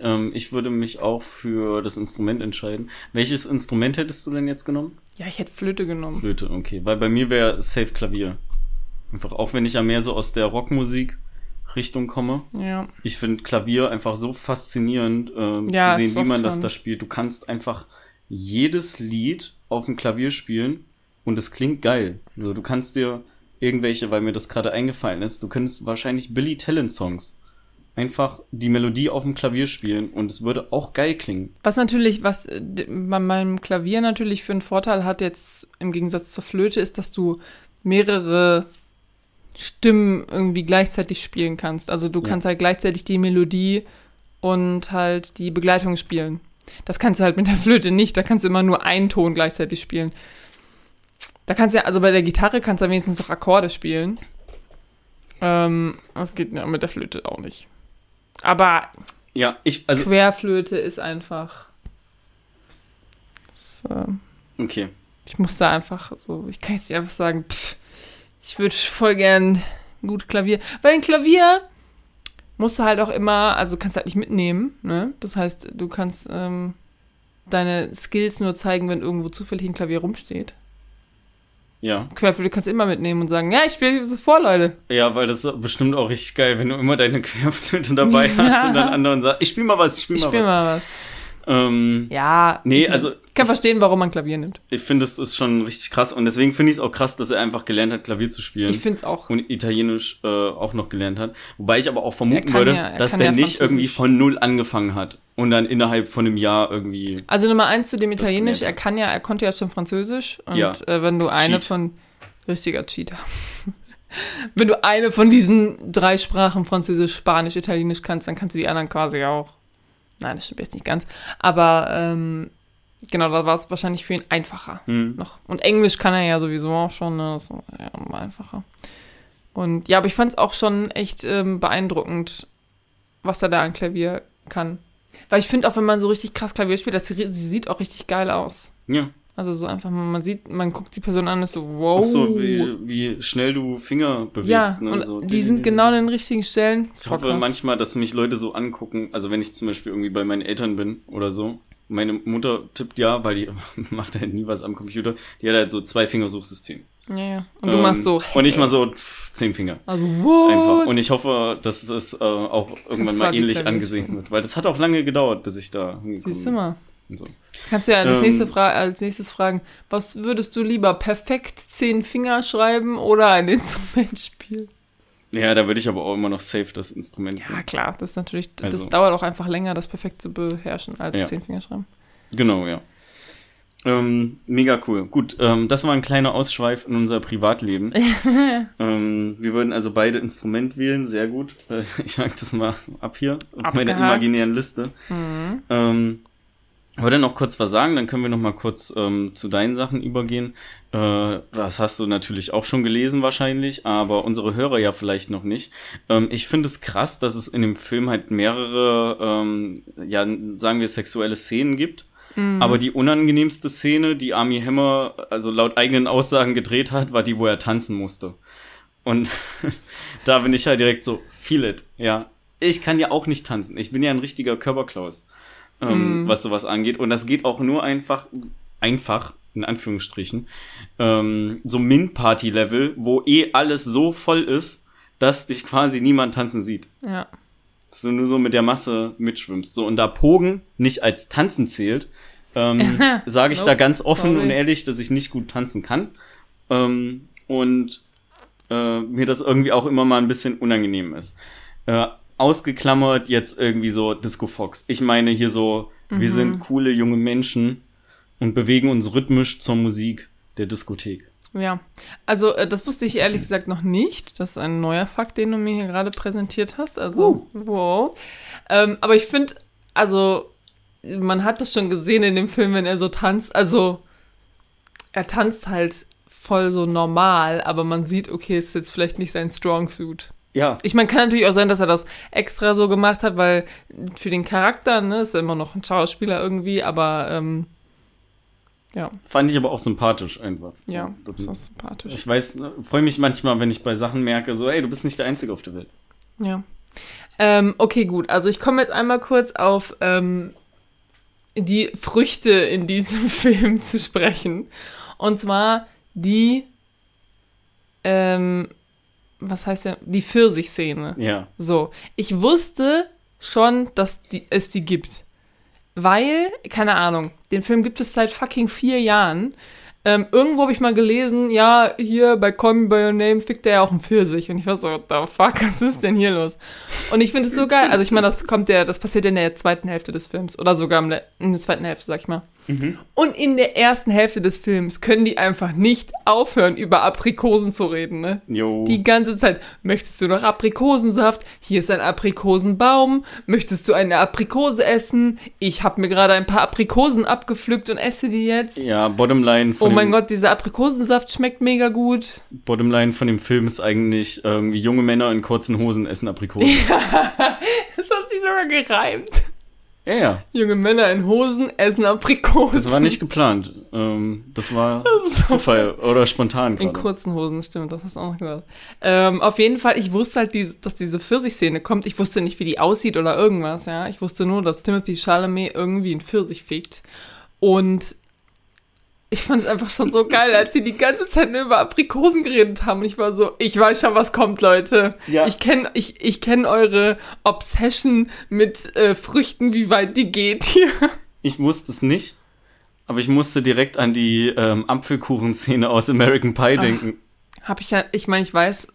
ähm, ich würde mich auch für das Instrument entscheiden. Welches Instrument hättest du denn jetzt genommen? Ja, ich hätte Flöte genommen. Flöte, okay. Weil bei mir wäre Safe Klavier. Einfach, auch wenn ich ja mehr so aus der Rockmusik Richtung komme. Ja. Ich finde Klavier einfach so faszinierend, ähm, Ja, zu sehen, wie man das schon. da spielt. Du kannst einfach jedes Lied auf dem Klavier spielen und es klingt geil. Also du kannst dir irgendwelche, weil mir das gerade eingefallen ist, du könntest wahrscheinlich Billy Talent Songs einfach die Melodie auf dem Klavier spielen und es würde auch geil klingen. Was natürlich, was äh, bei meinem Klavier natürlich für einen Vorteil hat jetzt im Gegensatz zur Flöte, ist, dass du mehrere Stimmen irgendwie gleichzeitig spielen kannst. Also du Ja. kannst halt gleichzeitig die Melodie und halt die Begleitung spielen. Das kannst du halt mit der Flöte nicht. Da kannst du immer nur einen Ton gleichzeitig spielen. Da kannst du ja, also bei der Gitarre kannst du ja wenigstens noch Akkorde spielen. Ähm, das geht ja mit der Flöte auch nicht. Aber Ja, ich, also, Querflöte ist einfach. Äh, okay. ich muss da einfach so, ich kann jetzt nicht einfach sagen, pff, ich würde voll gern gut Klavier. Weil ein Klavier musst du halt auch immer, also kannst du halt nicht mitnehmen, ne? Das heißt, du kannst ähm, deine Skills nur zeigen, wenn irgendwo zufällig ein Klavier rumsteht. Ja. Querflöte kannst du immer mitnehmen und sagen, ja, ich spiele das vor, Leute. Ja, weil das ist bestimmt auch richtig geil, wenn du immer deine Querflöte dabei hast und dann anderen sagst, ich spiel mal was, ich spiel Ich mal spiele was. mal was. Ähm, Ja. Nee, also Ich kann verstehen, warum man Klavier nimmt. ich finde, es ist schon richtig krass und deswegen finde ich es auch krass, dass er einfach gelernt hat, Klavier zu spielen Ich finde es auch. und Italienisch äh, auch noch gelernt hat. Wobei ich aber auch vermuten würde, ja- er dass der ja nicht irgendwie von null angefangen hat und dann innerhalb von einem Jahr irgendwie. Also Nummer eins zu dem Italienisch, er kann ja, er konnte ja schon Französisch und Ja. äh, wenn du eine Cheat. von richtiger Cheater. wenn du eine von diesen drei Sprachen, Französisch, Spanisch, Italienisch kannst, dann kannst du die anderen quasi auch. Nein, das stimmt jetzt nicht ganz. Aber ähm, genau, da war es wahrscheinlich für ihn einfacher Hm. noch. Und Englisch kann er ja sowieso auch schon, ne? Das ist ja nochmal einfacher. Und ja, aber ich fand es auch schon echt ähm, beeindruckend, was er da an Klavier kann. Weil ich finde auch, wenn man so richtig krass Klavier spielt, das, sie sieht auch richtig geil aus. Ja. Also so einfach, man sieht, man guckt die Person an und ist so, wow. Auch so, wie, wie schnell du Finger bewegst. ja, ne? und so. die sind genau an den richtigen Stellen. Ich hoffe krass. manchmal, dass mich Leute so angucken, also wenn ich zum Beispiel irgendwie bei meinen Eltern bin oder so. Meine Mutter tippt ja, weil die macht halt nie was am Computer. Die hat halt so zwei Fingersuchsystem. Ja, ja. Und du Ähm, machst so. Und ich mal so pff, zehn Finger. Also, wow. Einfach. Und ich hoffe, dass es äh, auch irgendwann mal ähnlich angesehen wird. Weil das hat auch lange gedauert, bis ich da hingekommen Siehst du mal. bin. So. Das kannst du ja als, Ähm, nächste Fra als nächstes fragen, was würdest du lieber, perfekt zehn Finger schreiben oder ein Instrument spielen? Ja, da würde ich aber auch immer noch safe das Instrument. Ja, nehmen. klar, das ist natürlich, das Also- dauert auch einfach länger, das perfekt zu beherrschen, als Ja. zehn Finger schreiben. Genau, ja. Ähm, mega cool. Gut, ähm, das war ein kleiner Ausschweif in unser Privatleben. ähm, wir würden also beide Instrument wählen, sehr gut. Äh, ich hack das mal ab hier auf meiner imaginären Liste. Mhm. Aber dann noch kurz was sagen, dann können wir noch mal kurz ähm, zu deinen Sachen übergehen. Äh, das hast du natürlich auch schon gelesen wahrscheinlich, aber unsere Hörer ja vielleicht noch nicht. Ähm, ich finde es krass, dass es in dem Film halt mehrere, ähm, ja, sagen wir, sexuelle Szenen gibt. Aber die unangenehmste Szene, die Army Hammer, also laut eigenen Aussagen gedreht hat, war die, wo er tanzen musste. Und da bin ich halt direkt so, feel it, ja. Ich kann ja auch nicht tanzen. Ich bin ja ein richtiger Körperklaus, ähm, was sowas angeht. Und das geht auch nur einfach, einfach, in Anführungsstrichen, ähm, so Min-Party-Level, wo eh alles so voll ist, dass dich quasi niemand tanzen sieht. Ja. Dass du nur so mit der Masse mitschwimmst. So, und da Pogen nicht als Tanzen zählt, ähm, sage ich da Nope, ganz offen sorry. und ehrlich, dass ich nicht gut tanzen kann. Ähm, und äh, mir das irgendwie auch immer mal ein bisschen unangenehm ist. Äh, ausgeklammert jetzt irgendwie so Disco Fox. Ich meine hier so, wir Mhm. sind coole junge Menschen und bewegen uns rhythmisch zur Musik der Diskothek. Ja, also äh, das wusste ich ehrlich gesagt noch nicht. Das ist ein neuer Fakt, den du mir hier gerade präsentiert hast. Also, wow. Ähm, aber ich finde, also, man hat das schon gesehen in dem Film, wenn er so tanzt. Also, er tanzt halt voll so normal, aber man sieht, okay, ist jetzt vielleicht nicht sein Strong Suit. Ja, Ich meine, kann natürlich auch sein, dass er das extra so gemacht hat, weil für den Charakter, ne, ist er immer noch ein Schauspieler irgendwie, aber ähm, ja, fand ich aber auch sympathisch einfach. ja, Das- ist sympathisch. Ich weiß, freue mich manchmal, wenn ich bei Sachen merke, so, ey, du bist nicht der Einzige auf der Welt. Ja. Ähm, okay, gut. Also ich komme jetzt einmal kurz auf ähm, die Früchte in diesem Film zu sprechen. Und zwar die, ähm, was heißt der? Die Pfirsichszene. Ja. So, ich wusste schon, dass die, es die gibt. Weil, keine Ahnung, den Film gibt es seit fucking vier Jahren. Ähm, irgendwo habe ich mal gelesen, ja, hier bei Call Me By Your Name fickt er ja auch einen Pfirsich. Und ich war so, what the fuck, was ist denn hier los? Und ich finde es so geil. Also ich meine, das kommt ja, das passiert ja in der zweiten Hälfte des Films. Oder sogar in der, in der zweiten Hälfte, sag ich mal. Und in der ersten Hälfte des Films können die einfach nicht aufhören, über Aprikosen zu reden, ne? Jo. Die ganze Zeit. Möchtest du noch Aprikosensaft? Hier ist ein Aprikosenbaum. Möchtest du eine Aprikose essen? Ich habe mir gerade ein paar Aprikosen abgepflückt und esse die jetzt. ja, Bottomline Oh von, mein dem, Gott, dieser Aprikosensaft schmeckt mega gut. Bottomline von dem Film ist eigentlich irgendwie junge Männer in kurzen Hosen essen Aprikosen. Das hat sich sogar gereimt. Ja, ja. Junge Männer in Hosen essen Aprikosen. Das war nicht geplant. Ähm, das war so Zufall oder spontan In gerade. kurzen Hosen, stimmt, das hast du auch noch gesagt. Ähm, auf jeden Fall, ich wusste halt, dass diese Pfirsichszene kommt. Ich wusste nicht, wie die aussieht oder irgendwas, ja. Ich wusste nur, dass Timothy Chalamet irgendwie einen Pfirsich fickt. Und ich fand es einfach schon so geil, als sie die ganze Zeit nur über Aprikosen geredet haben. Und ich war so, ich weiß schon, was kommt, Leute. Ja. Ich kenne ich, ich kenn eure Obsession mit äh, Früchten, wie weit die geht hier. Ich wusste es nicht, aber ich musste direkt an die ähm, Apfelkuchenszene aus American Pie denken. Hab ich ja, ich meine, ich weiß,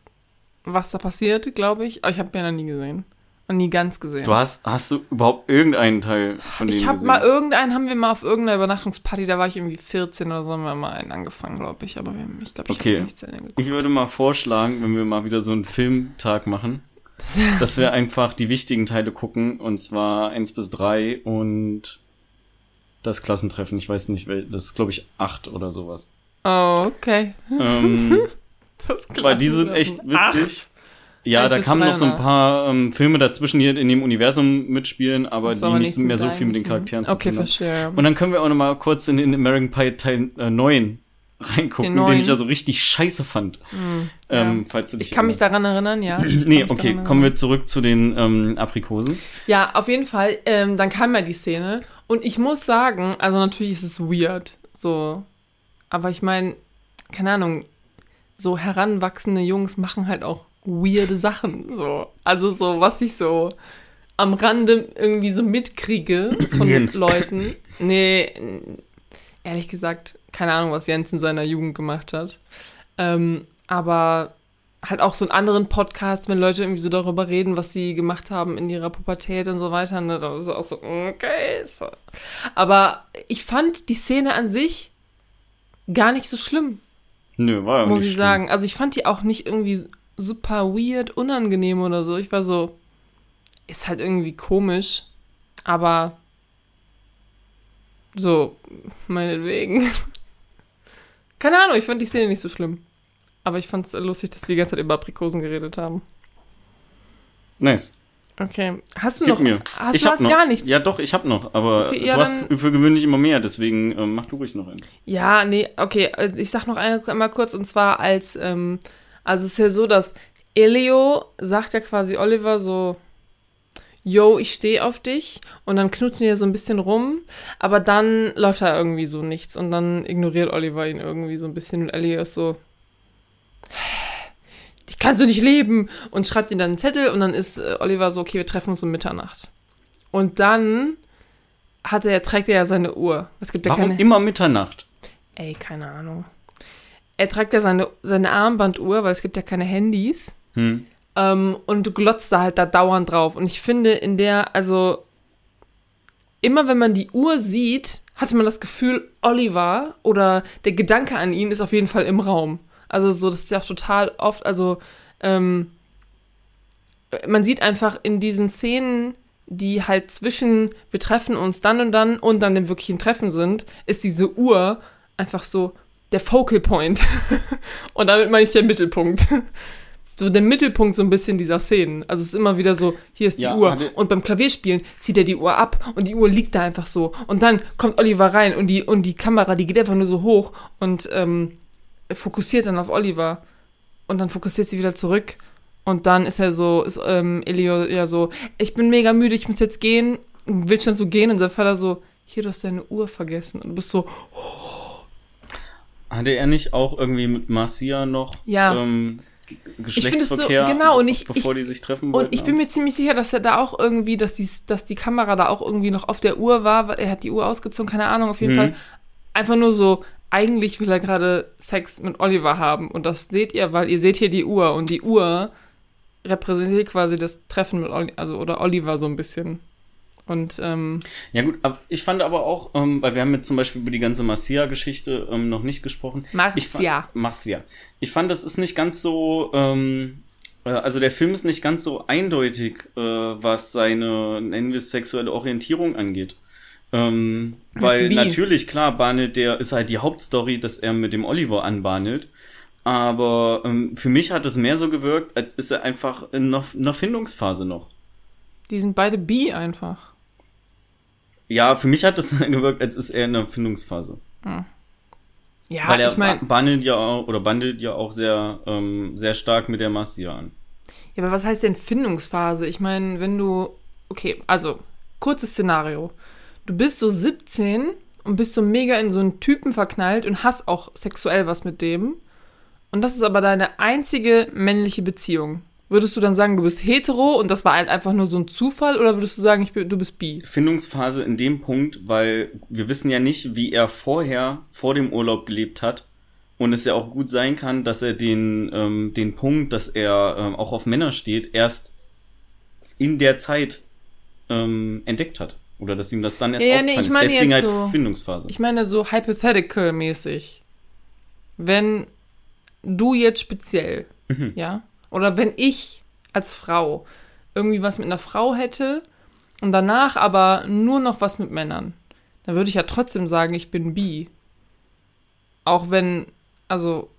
was da passiert, glaube ich, aber ich habe ja noch nie gesehen. Und nie ganz gesehen. Du hast, hast du überhaupt irgendeinen Teil von denen ich habe mal irgendeinen, haben wir mal auf irgendeiner Übernachtungsparty, da war ich irgendwie 14 oder so, haben wir mal einen angefangen, glaube ich. Aber wir, haben- ich glaube, ich Okay. habe nicht zu Ende geguckt. Ich würde mal vorschlagen, wenn wir mal wieder so einen Filmtag machen, dass wir einfach die wichtigen Teile gucken, und zwar eins bis drei und das Klassentreffen. Ich weiß nicht, das ist, glaube ich, acht oder sowas. Oh, okay. Ähm, weil die sind echt witzig. Ja, da kamen noch so ein 308. paar ähm, Filme dazwischen, die in dem Universum mitspielen, aber die nicht nichts mehr so viel mit den Charakteren zu Okay, tun haben. verstehe. ja. Und dann können wir auch noch mal kurz in den American Pie Teil äh, 9 reingucken, Den den, ich ja so richtig scheiße fand. ähm, falls du dich Ich kann mich erinnerst. daran erinnern, ja. Nee, mich okay, kommen wir zurück zu den ähm, Aprikosen. Ja, auf jeden Fall. Ähm, dann kam ja die Szene. Und ich muss sagen, also natürlich ist es weird. So. Aber ich meine, keine Ahnung, so heranwachsende Jungs machen halt auch weirde Sachen. So. Also so, was ich so am Rande irgendwie so mitkriege von Jens. Leuten. Nee, ehrlich gesagt, keine Ahnung, was Jens in seiner Jugend gemacht hat. Ähm, aber halt auch so in anderen Podcasts, wenn Leute irgendwie so darüber reden, was sie gemacht haben in ihrer Pubertät und so weiter, ne, da ist auch so, okay. So. Aber ich fand die Szene an sich gar nicht so schlimm, Nö, war ja muss nicht ich schlimm. sagen. Also ich fand die auch nicht irgendwie super weird, unangenehm oder so. Ich war so, ist halt irgendwie komisch, aber so, meinetwegen. Keine Ahnung, ich fand die Szene nicht so schlimm. Aber ich fand es lustig, dass die die ganze Zeit über Aprikosen geredet haben. Nice. Okay. Hast du Gib noch. mir. Hast ich du hast noch. gar nichts? Ja, doch, ich hab noch, aber Okay, ja, du hast für gewöhnlich immer mehr, deswegen ähm, mach du ruhig noch einen. Ja, nee, okay. äh, Ich sag noch eine, einmal kurz und zwar als, ähm, also es ist ja so, dass Elio sagt ja quasi Oliver so, yo, ich stehe auf dich und dann knutschen die ja so ein bisschen rum, aber dann läuft da irgendwie so nichts und dann ignoriert Oliver ihn irgendwie so ein bisschen und Elio ist so, die kannst du nicht leben und schreibt ihm dann einen Zettel und dann ist äh, Oliver so, okay, wir treffen uns um Mitternacht. Und dann hat er, trägt er ja seine Uhr. Es gibt ja Warum keine. immer Mitternacht? Ey, keine Ahnung. Er trägt ja seine, seine Armbanduhr, weil es gibt ja keine Handys. Hm. Ähm, und du glotzt da halt da dauernd drauf. Und ich finde, in der, also, immer wenn man die Uhr sieht, hatte man das Gefühl, Oliver oder der Gedanke an ihn ist auf jeden Fall im Raum. Also, so, das ist ja auch total oft, also, ähm, man sieht einfach in diesen Szenen, die halt zwischen wir treffen uns dann und dann und dann dem wirklichen Treffen sind, ist diese Uhr einfach so der Focal Point. und damit meine ich der Mittelpunkt. So der Mittelpunkt so ein bisschen dieser Szenen. Also es ist immer wieder so, hier ist die Ja, Uhr. Und beim Klavierspielen zieht er die Uhr ab und die Uhr liegt da einfach so. Und dann kommt Oliver rein und die, und die Kamera, die geht einfach nur so hoch und ähm, fokussiert dann auf Oliver. Und dann fokussiert sie wieder zurück. Und dann ist er so, ist ähm, Elio ja so, ich bin mega müde, ich muss jetzt gehen. Und will schon so gehen und der Vater so, hier, du hast deine Uhr vergessen. Und du bist so, Hatte er nicht auch irgendwie mit Marcia noch Ja. ähm, G- find es so- Geschlechtsverkehr, genau, und ich- bevor ich- die sich treffen wollten? Und ich bin mir ziemlich sicher, dass er da auch irgendwie, dass die, dass die Kamera da auch irgendwie noch auf der Uhr war. weil Er hat die Uhr ausgezogen, keine Ahnung, auf jeden Mhm. Fall. Einfach nur so, eigentlich will er gerade Sex mit Oliver haben. Und das seht ihr, weil ihr seht hier die Uhr. Und die Uhr repräsentiert quasi das Treffen mit Oliver, also oder Oliver so ein bisschen. Und ähm, Ja gut, aber ich fand aber auch, ähm, weil wir haben jetzt zum Beispiel über die ganze Marcia-Geschichte ähm, noch nicht gesprochen. Marcia. Marcia. Ich fand, das ist nicht ganz so, ähm, äh, also der Film ist nicht ganz so eindeutig, äh, was seine, nennen wir es, sexuelle Orientierung angeht. Ähm, weil natürlich, klar, bahnet der ist halt die Hauptstory, dass er mit dem Oliver anbahnet. Aber ähm, für mich hat es mehr so gewirkt, als ist er einfach in einer, einer Findungsphase noch. Die sind beide bi einfach. Ja, für mich hat es gewirkt, als ist er in einer Findungsphase. Ja, Weil er ich meine, ba- bandelt ja auch, oder bandelt ja auch sehr, ähm, sehr stark mit der Marcia an. Ja, aber was heißt denn Findungsphase? Ich meine, wenn du. Okay, also, kurzes Szenario. Du bist so 17 und bist so mega in so einen Typen verknallt und hast auch sexuell was mit dem. Und das ist aber deine einzige männliche Beziehung. Würdest du dann sagen, du bist hetero und das war halt einfach nur so ein Zufall oder würdest du sagen, ich bin, du bist bi? Findungsphase in dem Punkt, weil wir wissen ja nicht, wie er vorher, vor dem Urlaub gelebt hat. Und es ja auch gut sein kann, dass er den, ähm, den Punkt, dass er ähm, auch auf Männer steht, erst in der Zeit ähm, entdeckt hat. Oder dass ihm das dann erst Ja, aufgefallen nee, ich ist. meine Deswegen jetzt halt so- Findungsphase. Ich meine so hypothetical-mäßig. Wenn du jetzt speziell, Mhm. ja, oder wenn ich als Frau irgendwie was mit einer Frau hätte und danach aber nur noch was mit Männern, dann würde ich ja trotzdem sagen, ich bin bi. Auch wenn, also,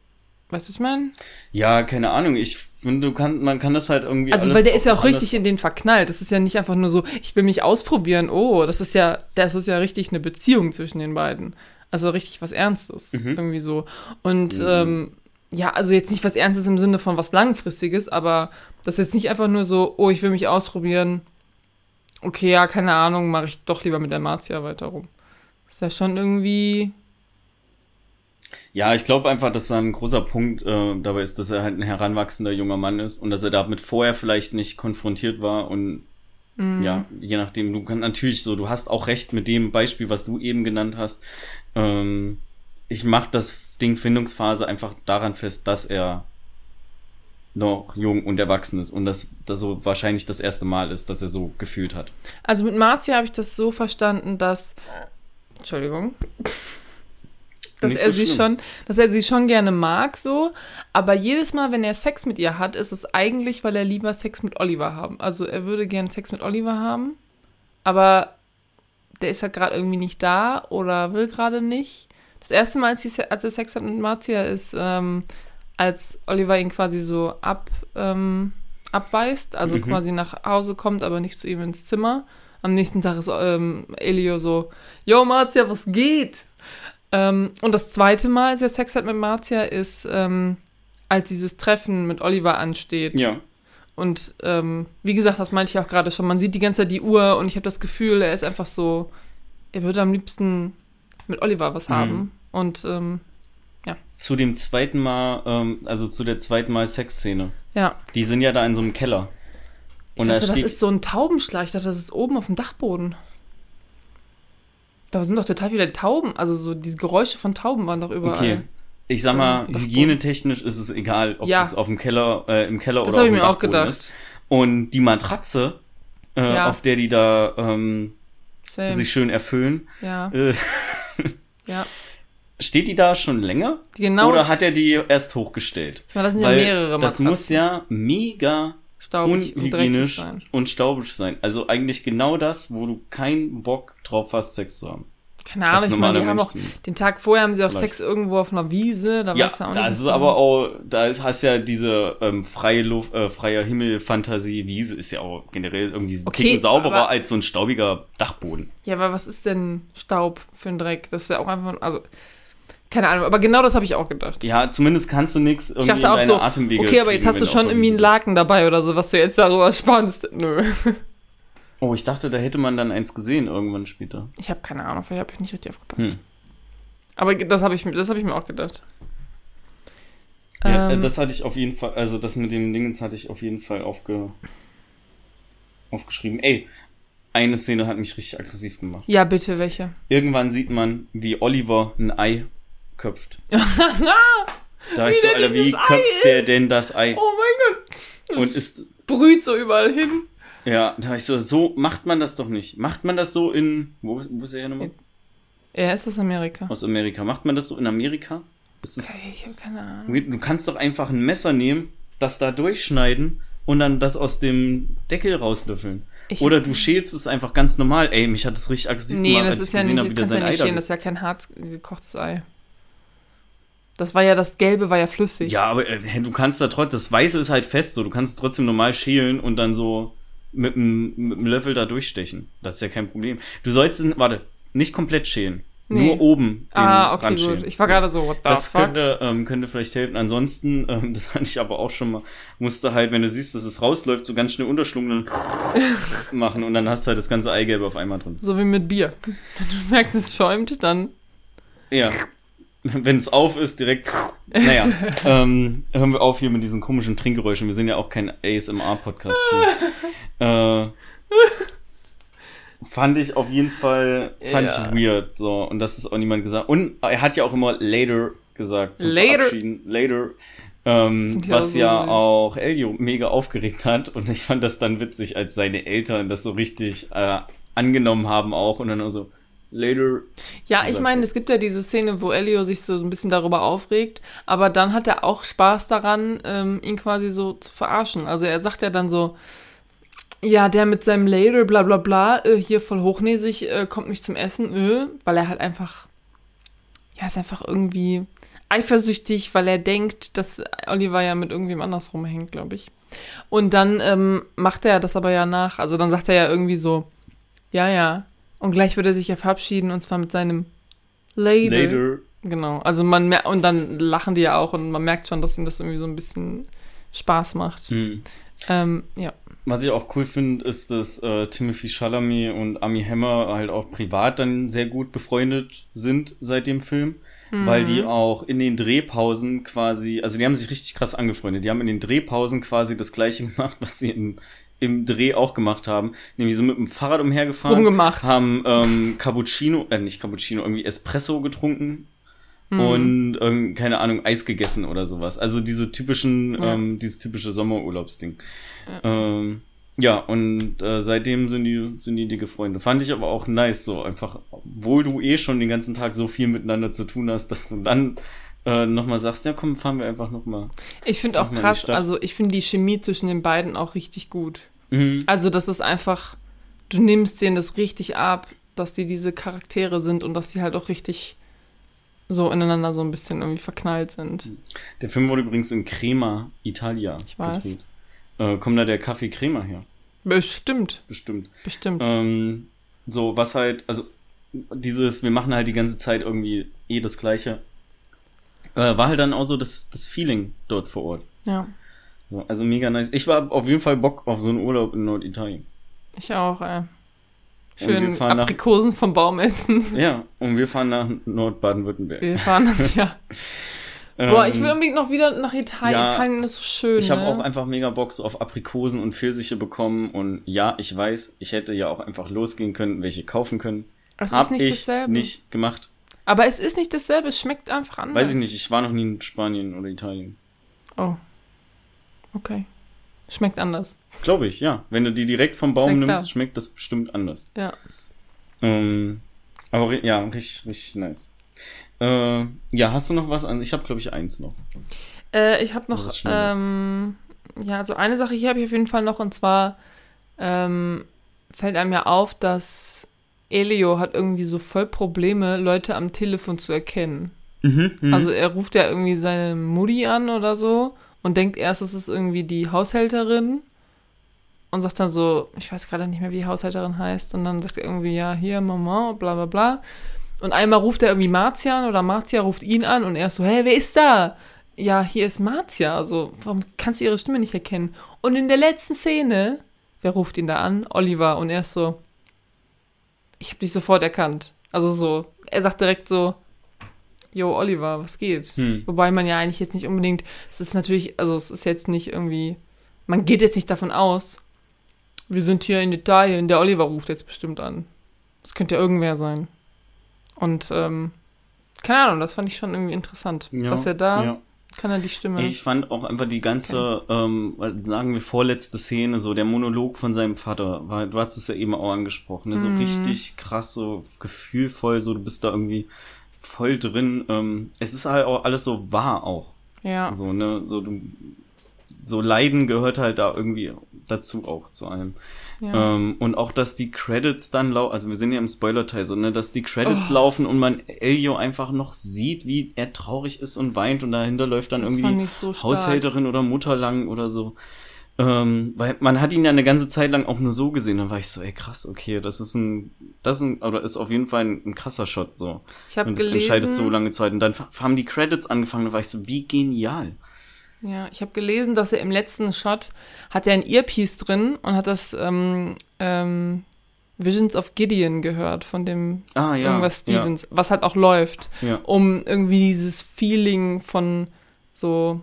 weißt du, was ich meine? Ja, keine Ahnung. Ich finde, du kann, man kann das halt irgendwie. Also, weil der ist ja auch richtig in den verknallt. Das ist ja nicht einfach nur so, ich will mich ausprobieren. Oh, das ist ja, das ist ja richtig eine Beziehung zwischen den beiden. Also richtig was Ernstes. Mhm. Irgendwie so. Und Mhm. ähm, ja, also jetzt nicht was Ernstes im Sinne von was Langfristiges, aber das ist jetzt nicht einfach nur so, oh, ich will mich ausprobieren. Okay, ja, keine Ahnung, mache ich doch lieber mit der Marzia weiter rum. Ist ja schon irgendwie. Ja, ich glaube einfach, dass da ein großer Punkt äh, dabei ist, dass er halt ein heranwachsender junger Mann ist und dass er damit vorher vielleicht nicht konfrontiert war und mm, ja, je nachdem, du kannst natürlich so, du hast auch recht mit dem Beispiel, was du eben genannt hast. Ähm, ich mache das Ding Findungsphase einfach daran fest, dass er noch jung und erwachsen ist und dass das so wahrscheinlich das erste Mal ist, dass er so gefühlt hat. Also mit Marzia habe ich das so verstanden, dass. Entschuldigung. Dass Nicht er so sie schon, dass er sie schon gerne mag, so. Aber jedes Mal, wenn er Sex mit ihr hat, ist es eigentlich, weil er lieber Sex mit Oliver haben. Also er würde gerne Sex mit Oliver haben, aber der ist halt gerade irgendwie nicht da oder will gerade nicht. Das erste Mal, als, sie, als er Sex hat mit Marzia, ist, ähm, als Oliver ihn quasi so ab, ähm, abweist, also Mhm. quasi nach Hause kommt, aber nicht zu ihm ins Zimmer. Am nächsten Tag ist ähm, Elio so, Yo, Marzia, was geht? Ähm, und das zweite Mal, als er Sex hat mit Marzia, ist, ähm, als dieses Treffen mit Oliver ansteht. Ja. Und ähm, wie gesagt, das meinte ich auch gerade schon, man sieht die ganze Zeit die Uhr und ich habe das Gefühl, er ist einfach so, er würde am liebsten mit Oliver was Mhm. haben. Und ähm, Zu dem zweiten Mal, ähm, also zu der zweiten Mal Sexszene. ja, Die sind ja da in so einem Keller. ich Und dachte, da das steht, ist so ein Taubenschlag. Ich dachte, das ist oben auf dem Dachboden. Da sind doch total viele Tauben. Also so diese Geräusche von Tauben waren doch überall. okay. Ich sag mal, Dachboden. hygienetechnisch ist es egal, ob Ja. das auf dem Keller, äh, im Keller Das oder auf habe ich dem mir auch Dachboden gedacht. ist. Und die Matratze, äh, Ja. auf der die da ähm, sich schön erfüllen, ja, äh, ja. steht die da schon länger? Genau. Oder hat er die erst hochgestellt? ich meine, das sind ja Weil mehrere das Matratzen. muss ja mega staubig und unhygienisch sein. und staubig sein. Also eigentlich genau das, wo du keinen Bock drauf hast, Sex zu haben. Keine Ahnung, ich meine, die haben auch zumindest. den Tag vorher haben sie auch Vielleicht. Sex irgendwo auf einer Wiese. Da Ja, auch nicht. da was ist es aber auch, da ist, hast ja diese ähm, freie Luft, äh, freier Himmel, Fantasie, Wiese ist ja auch generell irgendwie Okay, Ticken sauberer aber- als so ein staubiger Dachboden. Ja, aber was ist denn Staub für ein Dreck? Das ist ja auch einfach, also, keine Ahnung, aber genau das habe ich auch gedacht. Ja, zumindest kannst du nichts irgendwie Ich dachte in auch deine so, Atemwege okay, aber jetzt kriegen, hast du schon irgendwie einen bist. Laken dabei oder so, was du jetzt darüber spannst. Nö. Oh, ich dachte, da hätte man dann eins gesehen irgendwann später. Ich habe keine Ahnung, vielleicht habe ich nicht richtig aufgepasst. Hm. Aber das habe ich, das hab ich mir auch gedacht. Ja, äh, Ähm, das hatte ich auf jeden Fall, also das mit dem Dingens hatte ich auf jeden Fall aufge, aufgeschrieben. Ey, eine Szene hat mich richtig aggressiv gemacht. ja, bitte, welche? Irgendwann sieht man, wie Oliver ein Ei köpft. Da ist so, Alter, wie köpft der denn das Ei? Oh mein Gott. Das Und ist, brüht so überall hin. Ja, da war ich so, so macht man das doch nicht. Macht man das so in, wo, wo ist er her nochmal? Er ist aus Amerika. Aus Amerika. Macht man das so in Amerika? Das ist, Okay, ich habe keine Ahnung. du kannst doch einfach ein Messer nehmen, das da durchschneiden und dann das aus dem Deckel rauslöffeln. Ich- Oder du schälst es einfach ganz normal. Ey, mich hat das richtig aggressiv Nee, gemacht, das als ist ich ja gesehen habe, wie der ja sein Ei nicht schälen, das ist ja kein hart gekochtes Ei. Das war ja, das Gelbe war ja flüssig. Ja, aber äh, du kannst da trotzdem, das Weiße ist halt fest, so du kannst trotzdem normal schälen und dann so mit einem mit einem Löffel da durchstechen. Das ist ja kein Problem. Du sollst, warte, nicht komplett schälen. Nee. Nur oben ah, okay, Rand gut. schälen. Ich war gerade so, what the Das fuck? könnte, ähm, könnte vielleicht helfen. Ansonsten, ähm, das hatte ich aber auch schon mal, musste halt, wenn du siehst, dass es rausläuft, so ganz schnell unterschlungen machen und dann hast du halt das ganze Eigelb auf einmal drin. So wie mit Bier. Wenn du merkst, es schäumt, dann. Ja. Wenn es auf ist, direkt. Naja, ähm, hören wir auf hier mit diesen komischen Trinkgeräuschen. Wir sind ja auch kein ASMR-Podcast hier. Äh, fand ich auf jeden Fall, fand Ja. ich weird. So, und das ist auch niemand gesagt. Und er hat ja auch immer later gesagt. Zum Later. Verabschieden. Later. Ähm, ja was so ja süß. auch Elio mega aufgeregt hat. Und ich fand das dann witzig, als seine Eltern das so richtig äh, angenommen haben auch. Und dann auch so, later. Ja, ich meine, es gibt ja diese Szene, wo Elio sich so ein bisschen darüber aufregt, aber dann hat er auch Spaß daran, ähm, ihn quasi so zu verarschen. Also er sagt ja dann so, ja, der mit seinem Later, bla bla bla, äh, hier voll hochnäsig, äh, kommt nicht zum Essen, äh, weil er halt einfach, ja, ist einfach irgendwie eifersüchtig, weil er denkt, dass Oliver ja mit irgendwem anders rumhängt, glaube ich. Und dann ähm, macht er das aber ja nach. Also dann sagt er ja irgendwie so, ja, ja. Und gleich wird er sich ja verabschieden und zwar mit seinem Later. Later. Genau. Also man mer und dann lachen die ja auch und man merkt schon, dass ihm das irgendwie so ein bisschen Spaß macht. Hm. Ähm, ja. Was ich auch cool finde, ist, dass äh, Timothy Chalamet und Ami Hammer halt auch privat dann sehr gut befreundet sind seit dem Film. Weil die auch in den Drehpausen quasi, also die haben sich richtig krass angefreundet. Die haben in den Drehpausen quasi das gleiche gemacht, was sie im, im Dreh auch gemacht haben. Nämlich so mit dem Fahrrad umhergefahren. Rumgemacht. Haben ähm, Cappuccino, äh, nicht Cappuccino, irgendwie Espresso getrunken. Und ähm, keine Ahnung, Eis gegessen oder sowas. Also diese typischen, Ja. ähm, dieses typische Sommerurlaubsding. Ähm, ja, und äh, seitdem sind die, sind die dicke Freunde. Fand ich aber auch nice, so einfach, obwohl du eh schon den ganzen Tag so viel miteinander zu tun hast, dass du dann äh, nochmal sagst, ja komm, fahren wir einfach nochmal. Ich finde auch krass, also ich finde die Chemie zwischen den beiden auch richtig gut. Mhm. Also das ist einfach, du nimmst denen das richtig ab, dass die diese Charaktere sind und dass die halt auch richtig so ineinander so ein bisschen irgendwie verknallt sind. Der Film wurde übrigens in Crema, Italia, Ich weiß. gedreht. Äh, kommt da der Kaffee Crema her? Bestimmt, Bestimmt. bestimmt. Ähm, so, was halt, also dieses, wir machen halt die ganze Zeit irgendwie eh das Gleiche. Äh, war halt dann auch so das, das Feeling dort vor Ort. Ja, So, also mega nice. Ich war auf jeden Fall Bock auf so einen Urlaub in Norditalien. ich auch, ey. Schön fahren nach- Aprikosen vom Baum essen. Ja, und wir fahren nach Nordbaden-Württemberg. Wir fahren das ja. Boah, ich will Ähm, unbedingt noch wieder nach Italien. ja, Italien ist so schön. Ich habe ne? auch einfach mega Bock auf Aprikosen und Pfirsiche bekommen. Und ja, ich weiß, ich hätte ja auch einfach losgehen können, welche kaufen können. Es Hab ist nicht ich dasselbe. nicht gemacht. Aber es ist nicht dasselbe, es schmeckt einfach anders. Weiß ich nicht, ich war noch nie in Spanien oder Italien. Oh. Okay. Schmeckt anders. Glaube ich, ja. Wenn du die direkt vom Baum klar. nimmst, schmeckt das bestimmt anders. Ja. Ähm, aber ja, richtig, richtig nice. Äh, ja, hast du noch was an? Ich habe, glaube ich, eins noch. Äh, ich habe noch, ähm, ja, also eine Sache hier habe ich auf jeden Fall noch und zwar ähm, fällt einem ja auf, dass Elio hat irgendwie so voll Probleme, Leute am Telefon zu erkennen. Mhm, Also er ruft ja irgendwie seine Mutti an oder so und denkt erst, es ist irgendwie die Haushälterin und sagt dann so, ich weiß gerade nicht mehr, wie die Haushälterin heißt und dann sagt er irgendwie, ja, hier, Mama, bla bla bla. Und einmal ruft er irgendwie Marzia an oder Marzia ruft ihn an und er ist so, hey, wer ist da? Ja, hier ist Marzia, also warum kannst du ihre Stimme nicht erkennen? Und in der letzten Szene, wer ruft ihn da an? Oliver und er ist so, ich habe dich sofort erkannt. Also so, er sagt direkt so, Jo, Oliver, was geht? Hm. Wobei man ja eigentlich jetzt nicht unbedingt, es ist natürlich, also es ist jetzt nicht irgendwie, man geht jetzt nicht davon aus, wir sind hier in Italien, der Oliver ruft jetzt bestimmt an. Das könnte ja irgendwer sein. Und, ähm, keine Ahnung, das fand ich schon irgendwie interessant, Ja, dass er da, ja. kann er die Stimme. Ich fand auch einfach die ganze, ähm, sagen wir, vorletzte Szene, so der Monolog von seinem Vater, war, du hast es ja eben auch angesprochen, ne? so Mhm. richtig krass, so gefühlvoll, so du bist da irgendwie voll drin. Ähm, es ist halt auch alles so wahr auch. ja, So, ne, so du, so Leiden gehört halt da irgendwie dazu auch zu allem. ja. Ähm, und auch, dass die Credits dann laufen, also wir sind ja im Spoiler-Teil so, ne, dass die Credits Oh. laufen und man Elio einfach noch sieht, wie er traurig ist und weint und dahinter läuft dann das irgendwie so. Haushälterin oder Mutter lang oder so. Ähm, weil man hat ihn ja eine ganze Zeit lang auch nur so gesehen. Dann war ich so, ey krass, okay, das ist ein, das ist ein, oder ist auf jeden Fall ein, ein krasser Shot so. Ich habe Und das entscheidest so gelesen, lange Zeit. Und dann haben die Credits angefangen, da war ich so, wie genial. Ja, ich habe gelesen, dass er im letzten Shot hat er ein Earpiece drin und hat das ähm, ähm, Visions of Gideon gehört von dem Ah ja. irgendwas Stevens, was halt auch läuft, Ja, ja. um irgendwie dieses Feeling von so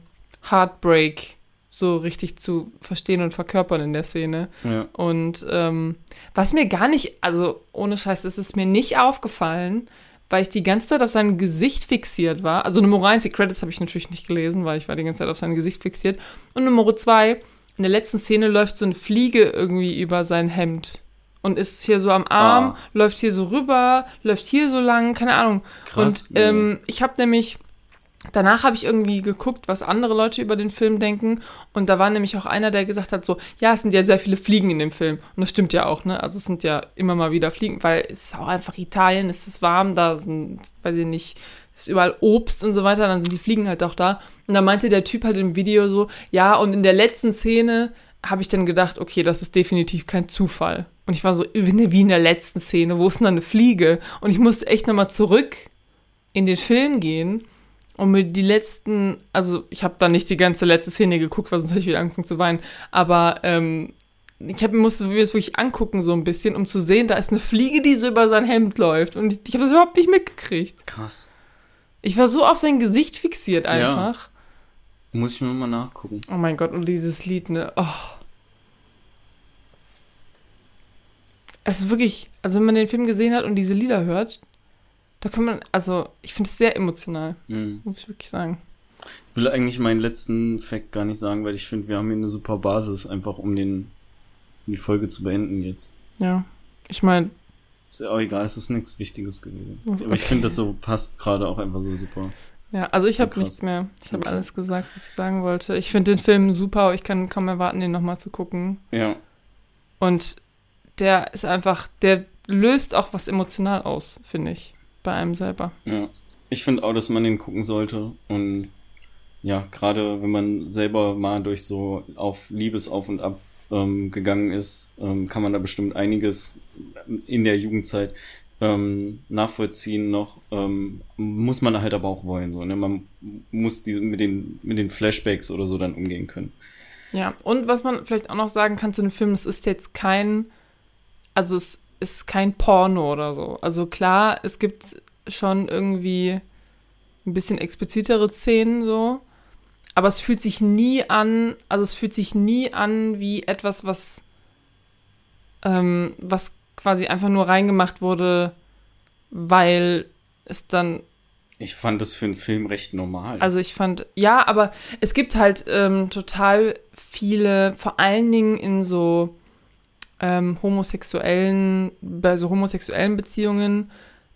Heartbreak so richtig zu verstehen und verkörpern in der Szene. ja. Und ähm, was mir gar nicht, also ohne Scheiß, ist es mir nicht aufgefallen, weil ich die ganze Zeit auf sein Gesicht fixiert war. Also Nummer eins, die Credits habe ich natürlich nicht gelesen, weil ich war die ganze Zeit auf sein Gesicht fixiert. Und Nummer zwei, in der letzten Szene läuft so eine Fliege irgendwie über sein Hemd. und ist hier so am Arm, Ah. läuft hier so rüber, läuft hier so lang, keine Ahnung. Krass, und ähm, ich habe nämlich, danach habe ich irgendwie geguckt, was andere Leute über den Film denken. Und da war nämlich auch einer, der gesagt hat, so, ja, es sind ja sehr viele Fliegen in dem Film. Und das stimmt ja auch, ne? Also es sind ja immer mal wieder Fliegen, weil es ist auch einfach Italien, es ist warm, da sind, weiß ich nicht, ist überall Obst und so weiter, dann sind die Fliegen halt auch da. Und da meinte der Typ halt im Video so, ja, und in der letzten Szene habe ich dann gedacht, okay, das ist definitiv kein Zufall. Und ich war so, wie in der letzten Szene, wo ist denn da eine Fliege? Und ich musste echt nochmal zurück in den Film gehen und mir die letzten, also ich habe da nicht die ganze letzte Szene geguckt, weil sonst hätte ich wieder angefangen zu weinen, aber ähm, ich hab, musste mir das wirklich angucken so ein bisschen, um zu sehen, da ist eine Fliege, die so über sein Hemd läuft und ich, ich habe das überhaupt nicht mitgekriegt. Krass. Ich war so auf sein Gesicht fixiert einfach. Muss ich mir mal nachgucken. Oh mein Gott, und dieses Lied, ne? Oh. Es ist wirklich, also wenn man den Film gesehen hat und diese Lieder hört, da kann man, also ich finde es sehr emotional, Hm. muss ich wirklich sagen. Ich will eigentlich meinen letzten Fact gar nicht sagen, weil ich finde, wir haben hier eine super Basis, einfach um den, die Folge zu beenden jetzt. Ja. Ich meine, Ist ja auch egal, es ist nichts Wichtiges gewesen. Okay. Aber ich finde, das so passt gerade auch einfach so super. ja, also ich habe nichts mehr. Ich habe Okay. alles gesagt, was ich sagen wollte. Ich finde den Film super, ich kann kaum erwarten, den nochmal zu gucken. Ja. Und der ist einfach, der löst auch was emotional aus, finde ich, bei einem selber. Ja, ich finde auch, dass man den gucken sollte. Und ja, gerade wenn man selber mal durch so auf Liebesauf und Ab ähm, gegangen ist, ähm, kann man da bestimmt einiges in der Jugendzeit ähm, nachvollziehen noch. Ähm, muss man halt aber auch wollen. So, ne? Man muss diese, mit, den, mit den Flashbacks oder so dann umgehen können. Ja, und was man vielleicht auch noch sagen kann zu dem Film, es ist jetzt kein, also es ist kein Porno oder so. Also klar, es gibt schon irgendwie ein bisschen explizitere Szenen so, aber es fühlt sich nie an, also es fühlt sich nie an wie etwas, was, ähm, was quasi einfach nur reingemacht wurde, weil es dann Ich fand das für einen Film recht normal. also ich fand, ja, aber es gibt halt ähm, total viele, vor allen Dingen in so ähm, homosexuellen, bei so homosexuellen Beziehungen,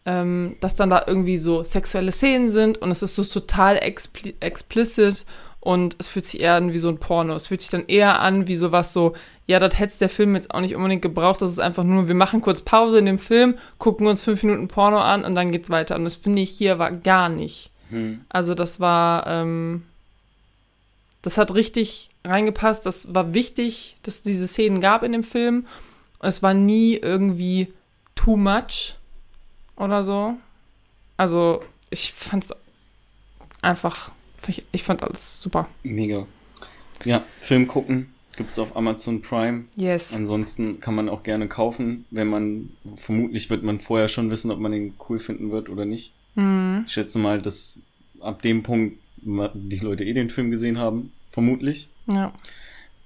ähm, dass dann da irgendwie so sexuelle Szenen sind und es ist so total expli explicit und es fühlt sich eher an wie so ein Porno. Es fühlt sich dann eher an wie sowas so, ja, das hätte der Film jetzt auch nicht unbedingt gebraucht. Das ist einfach nur, wir machen kurz Pause in dem Film, gucken uns fünf Minuten Porno an und dann geht's weiter. Und das finde ich hier war gar nicht. hm. Also das war, ähm, das hat richtig reingepasst. Das war wichtig, dass es diese Szenen gab in dem Film. Es war nie irgendwie too much oder so. Also ich fand's einfach, ich, fand alles super. Mega. Ja, Film gucken gibt's auf Amazon Prime. Yes. Ansonsten kann man auch gerne kaufen, wenn man, vermutlich wird man vorher schon wissen, ob man den cool finden wird oder nicht. Mhm. Ich schätze mal, dass ab dem Punkt die Leute eh den Film gesehen haben, vermutlich. Ja.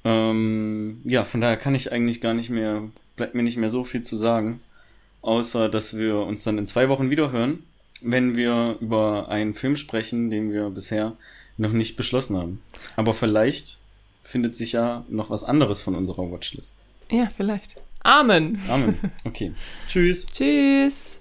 Ähm, ja, von daher kann ich eigentlich gar nicht mehr, bleibt mir nicht mehr so viel zu sagen, außer dass wir uns dann in zwei Wochen wieder hören, wenn wir über einen Film sprechen, den wir bisher noch nicht beschlossen haben. Aber vielleicht findet sich ja noch was anderes von unserer Watchlist. Ja, vielleicht. Amen. Amen. Okay. Tschüss. Tschüss.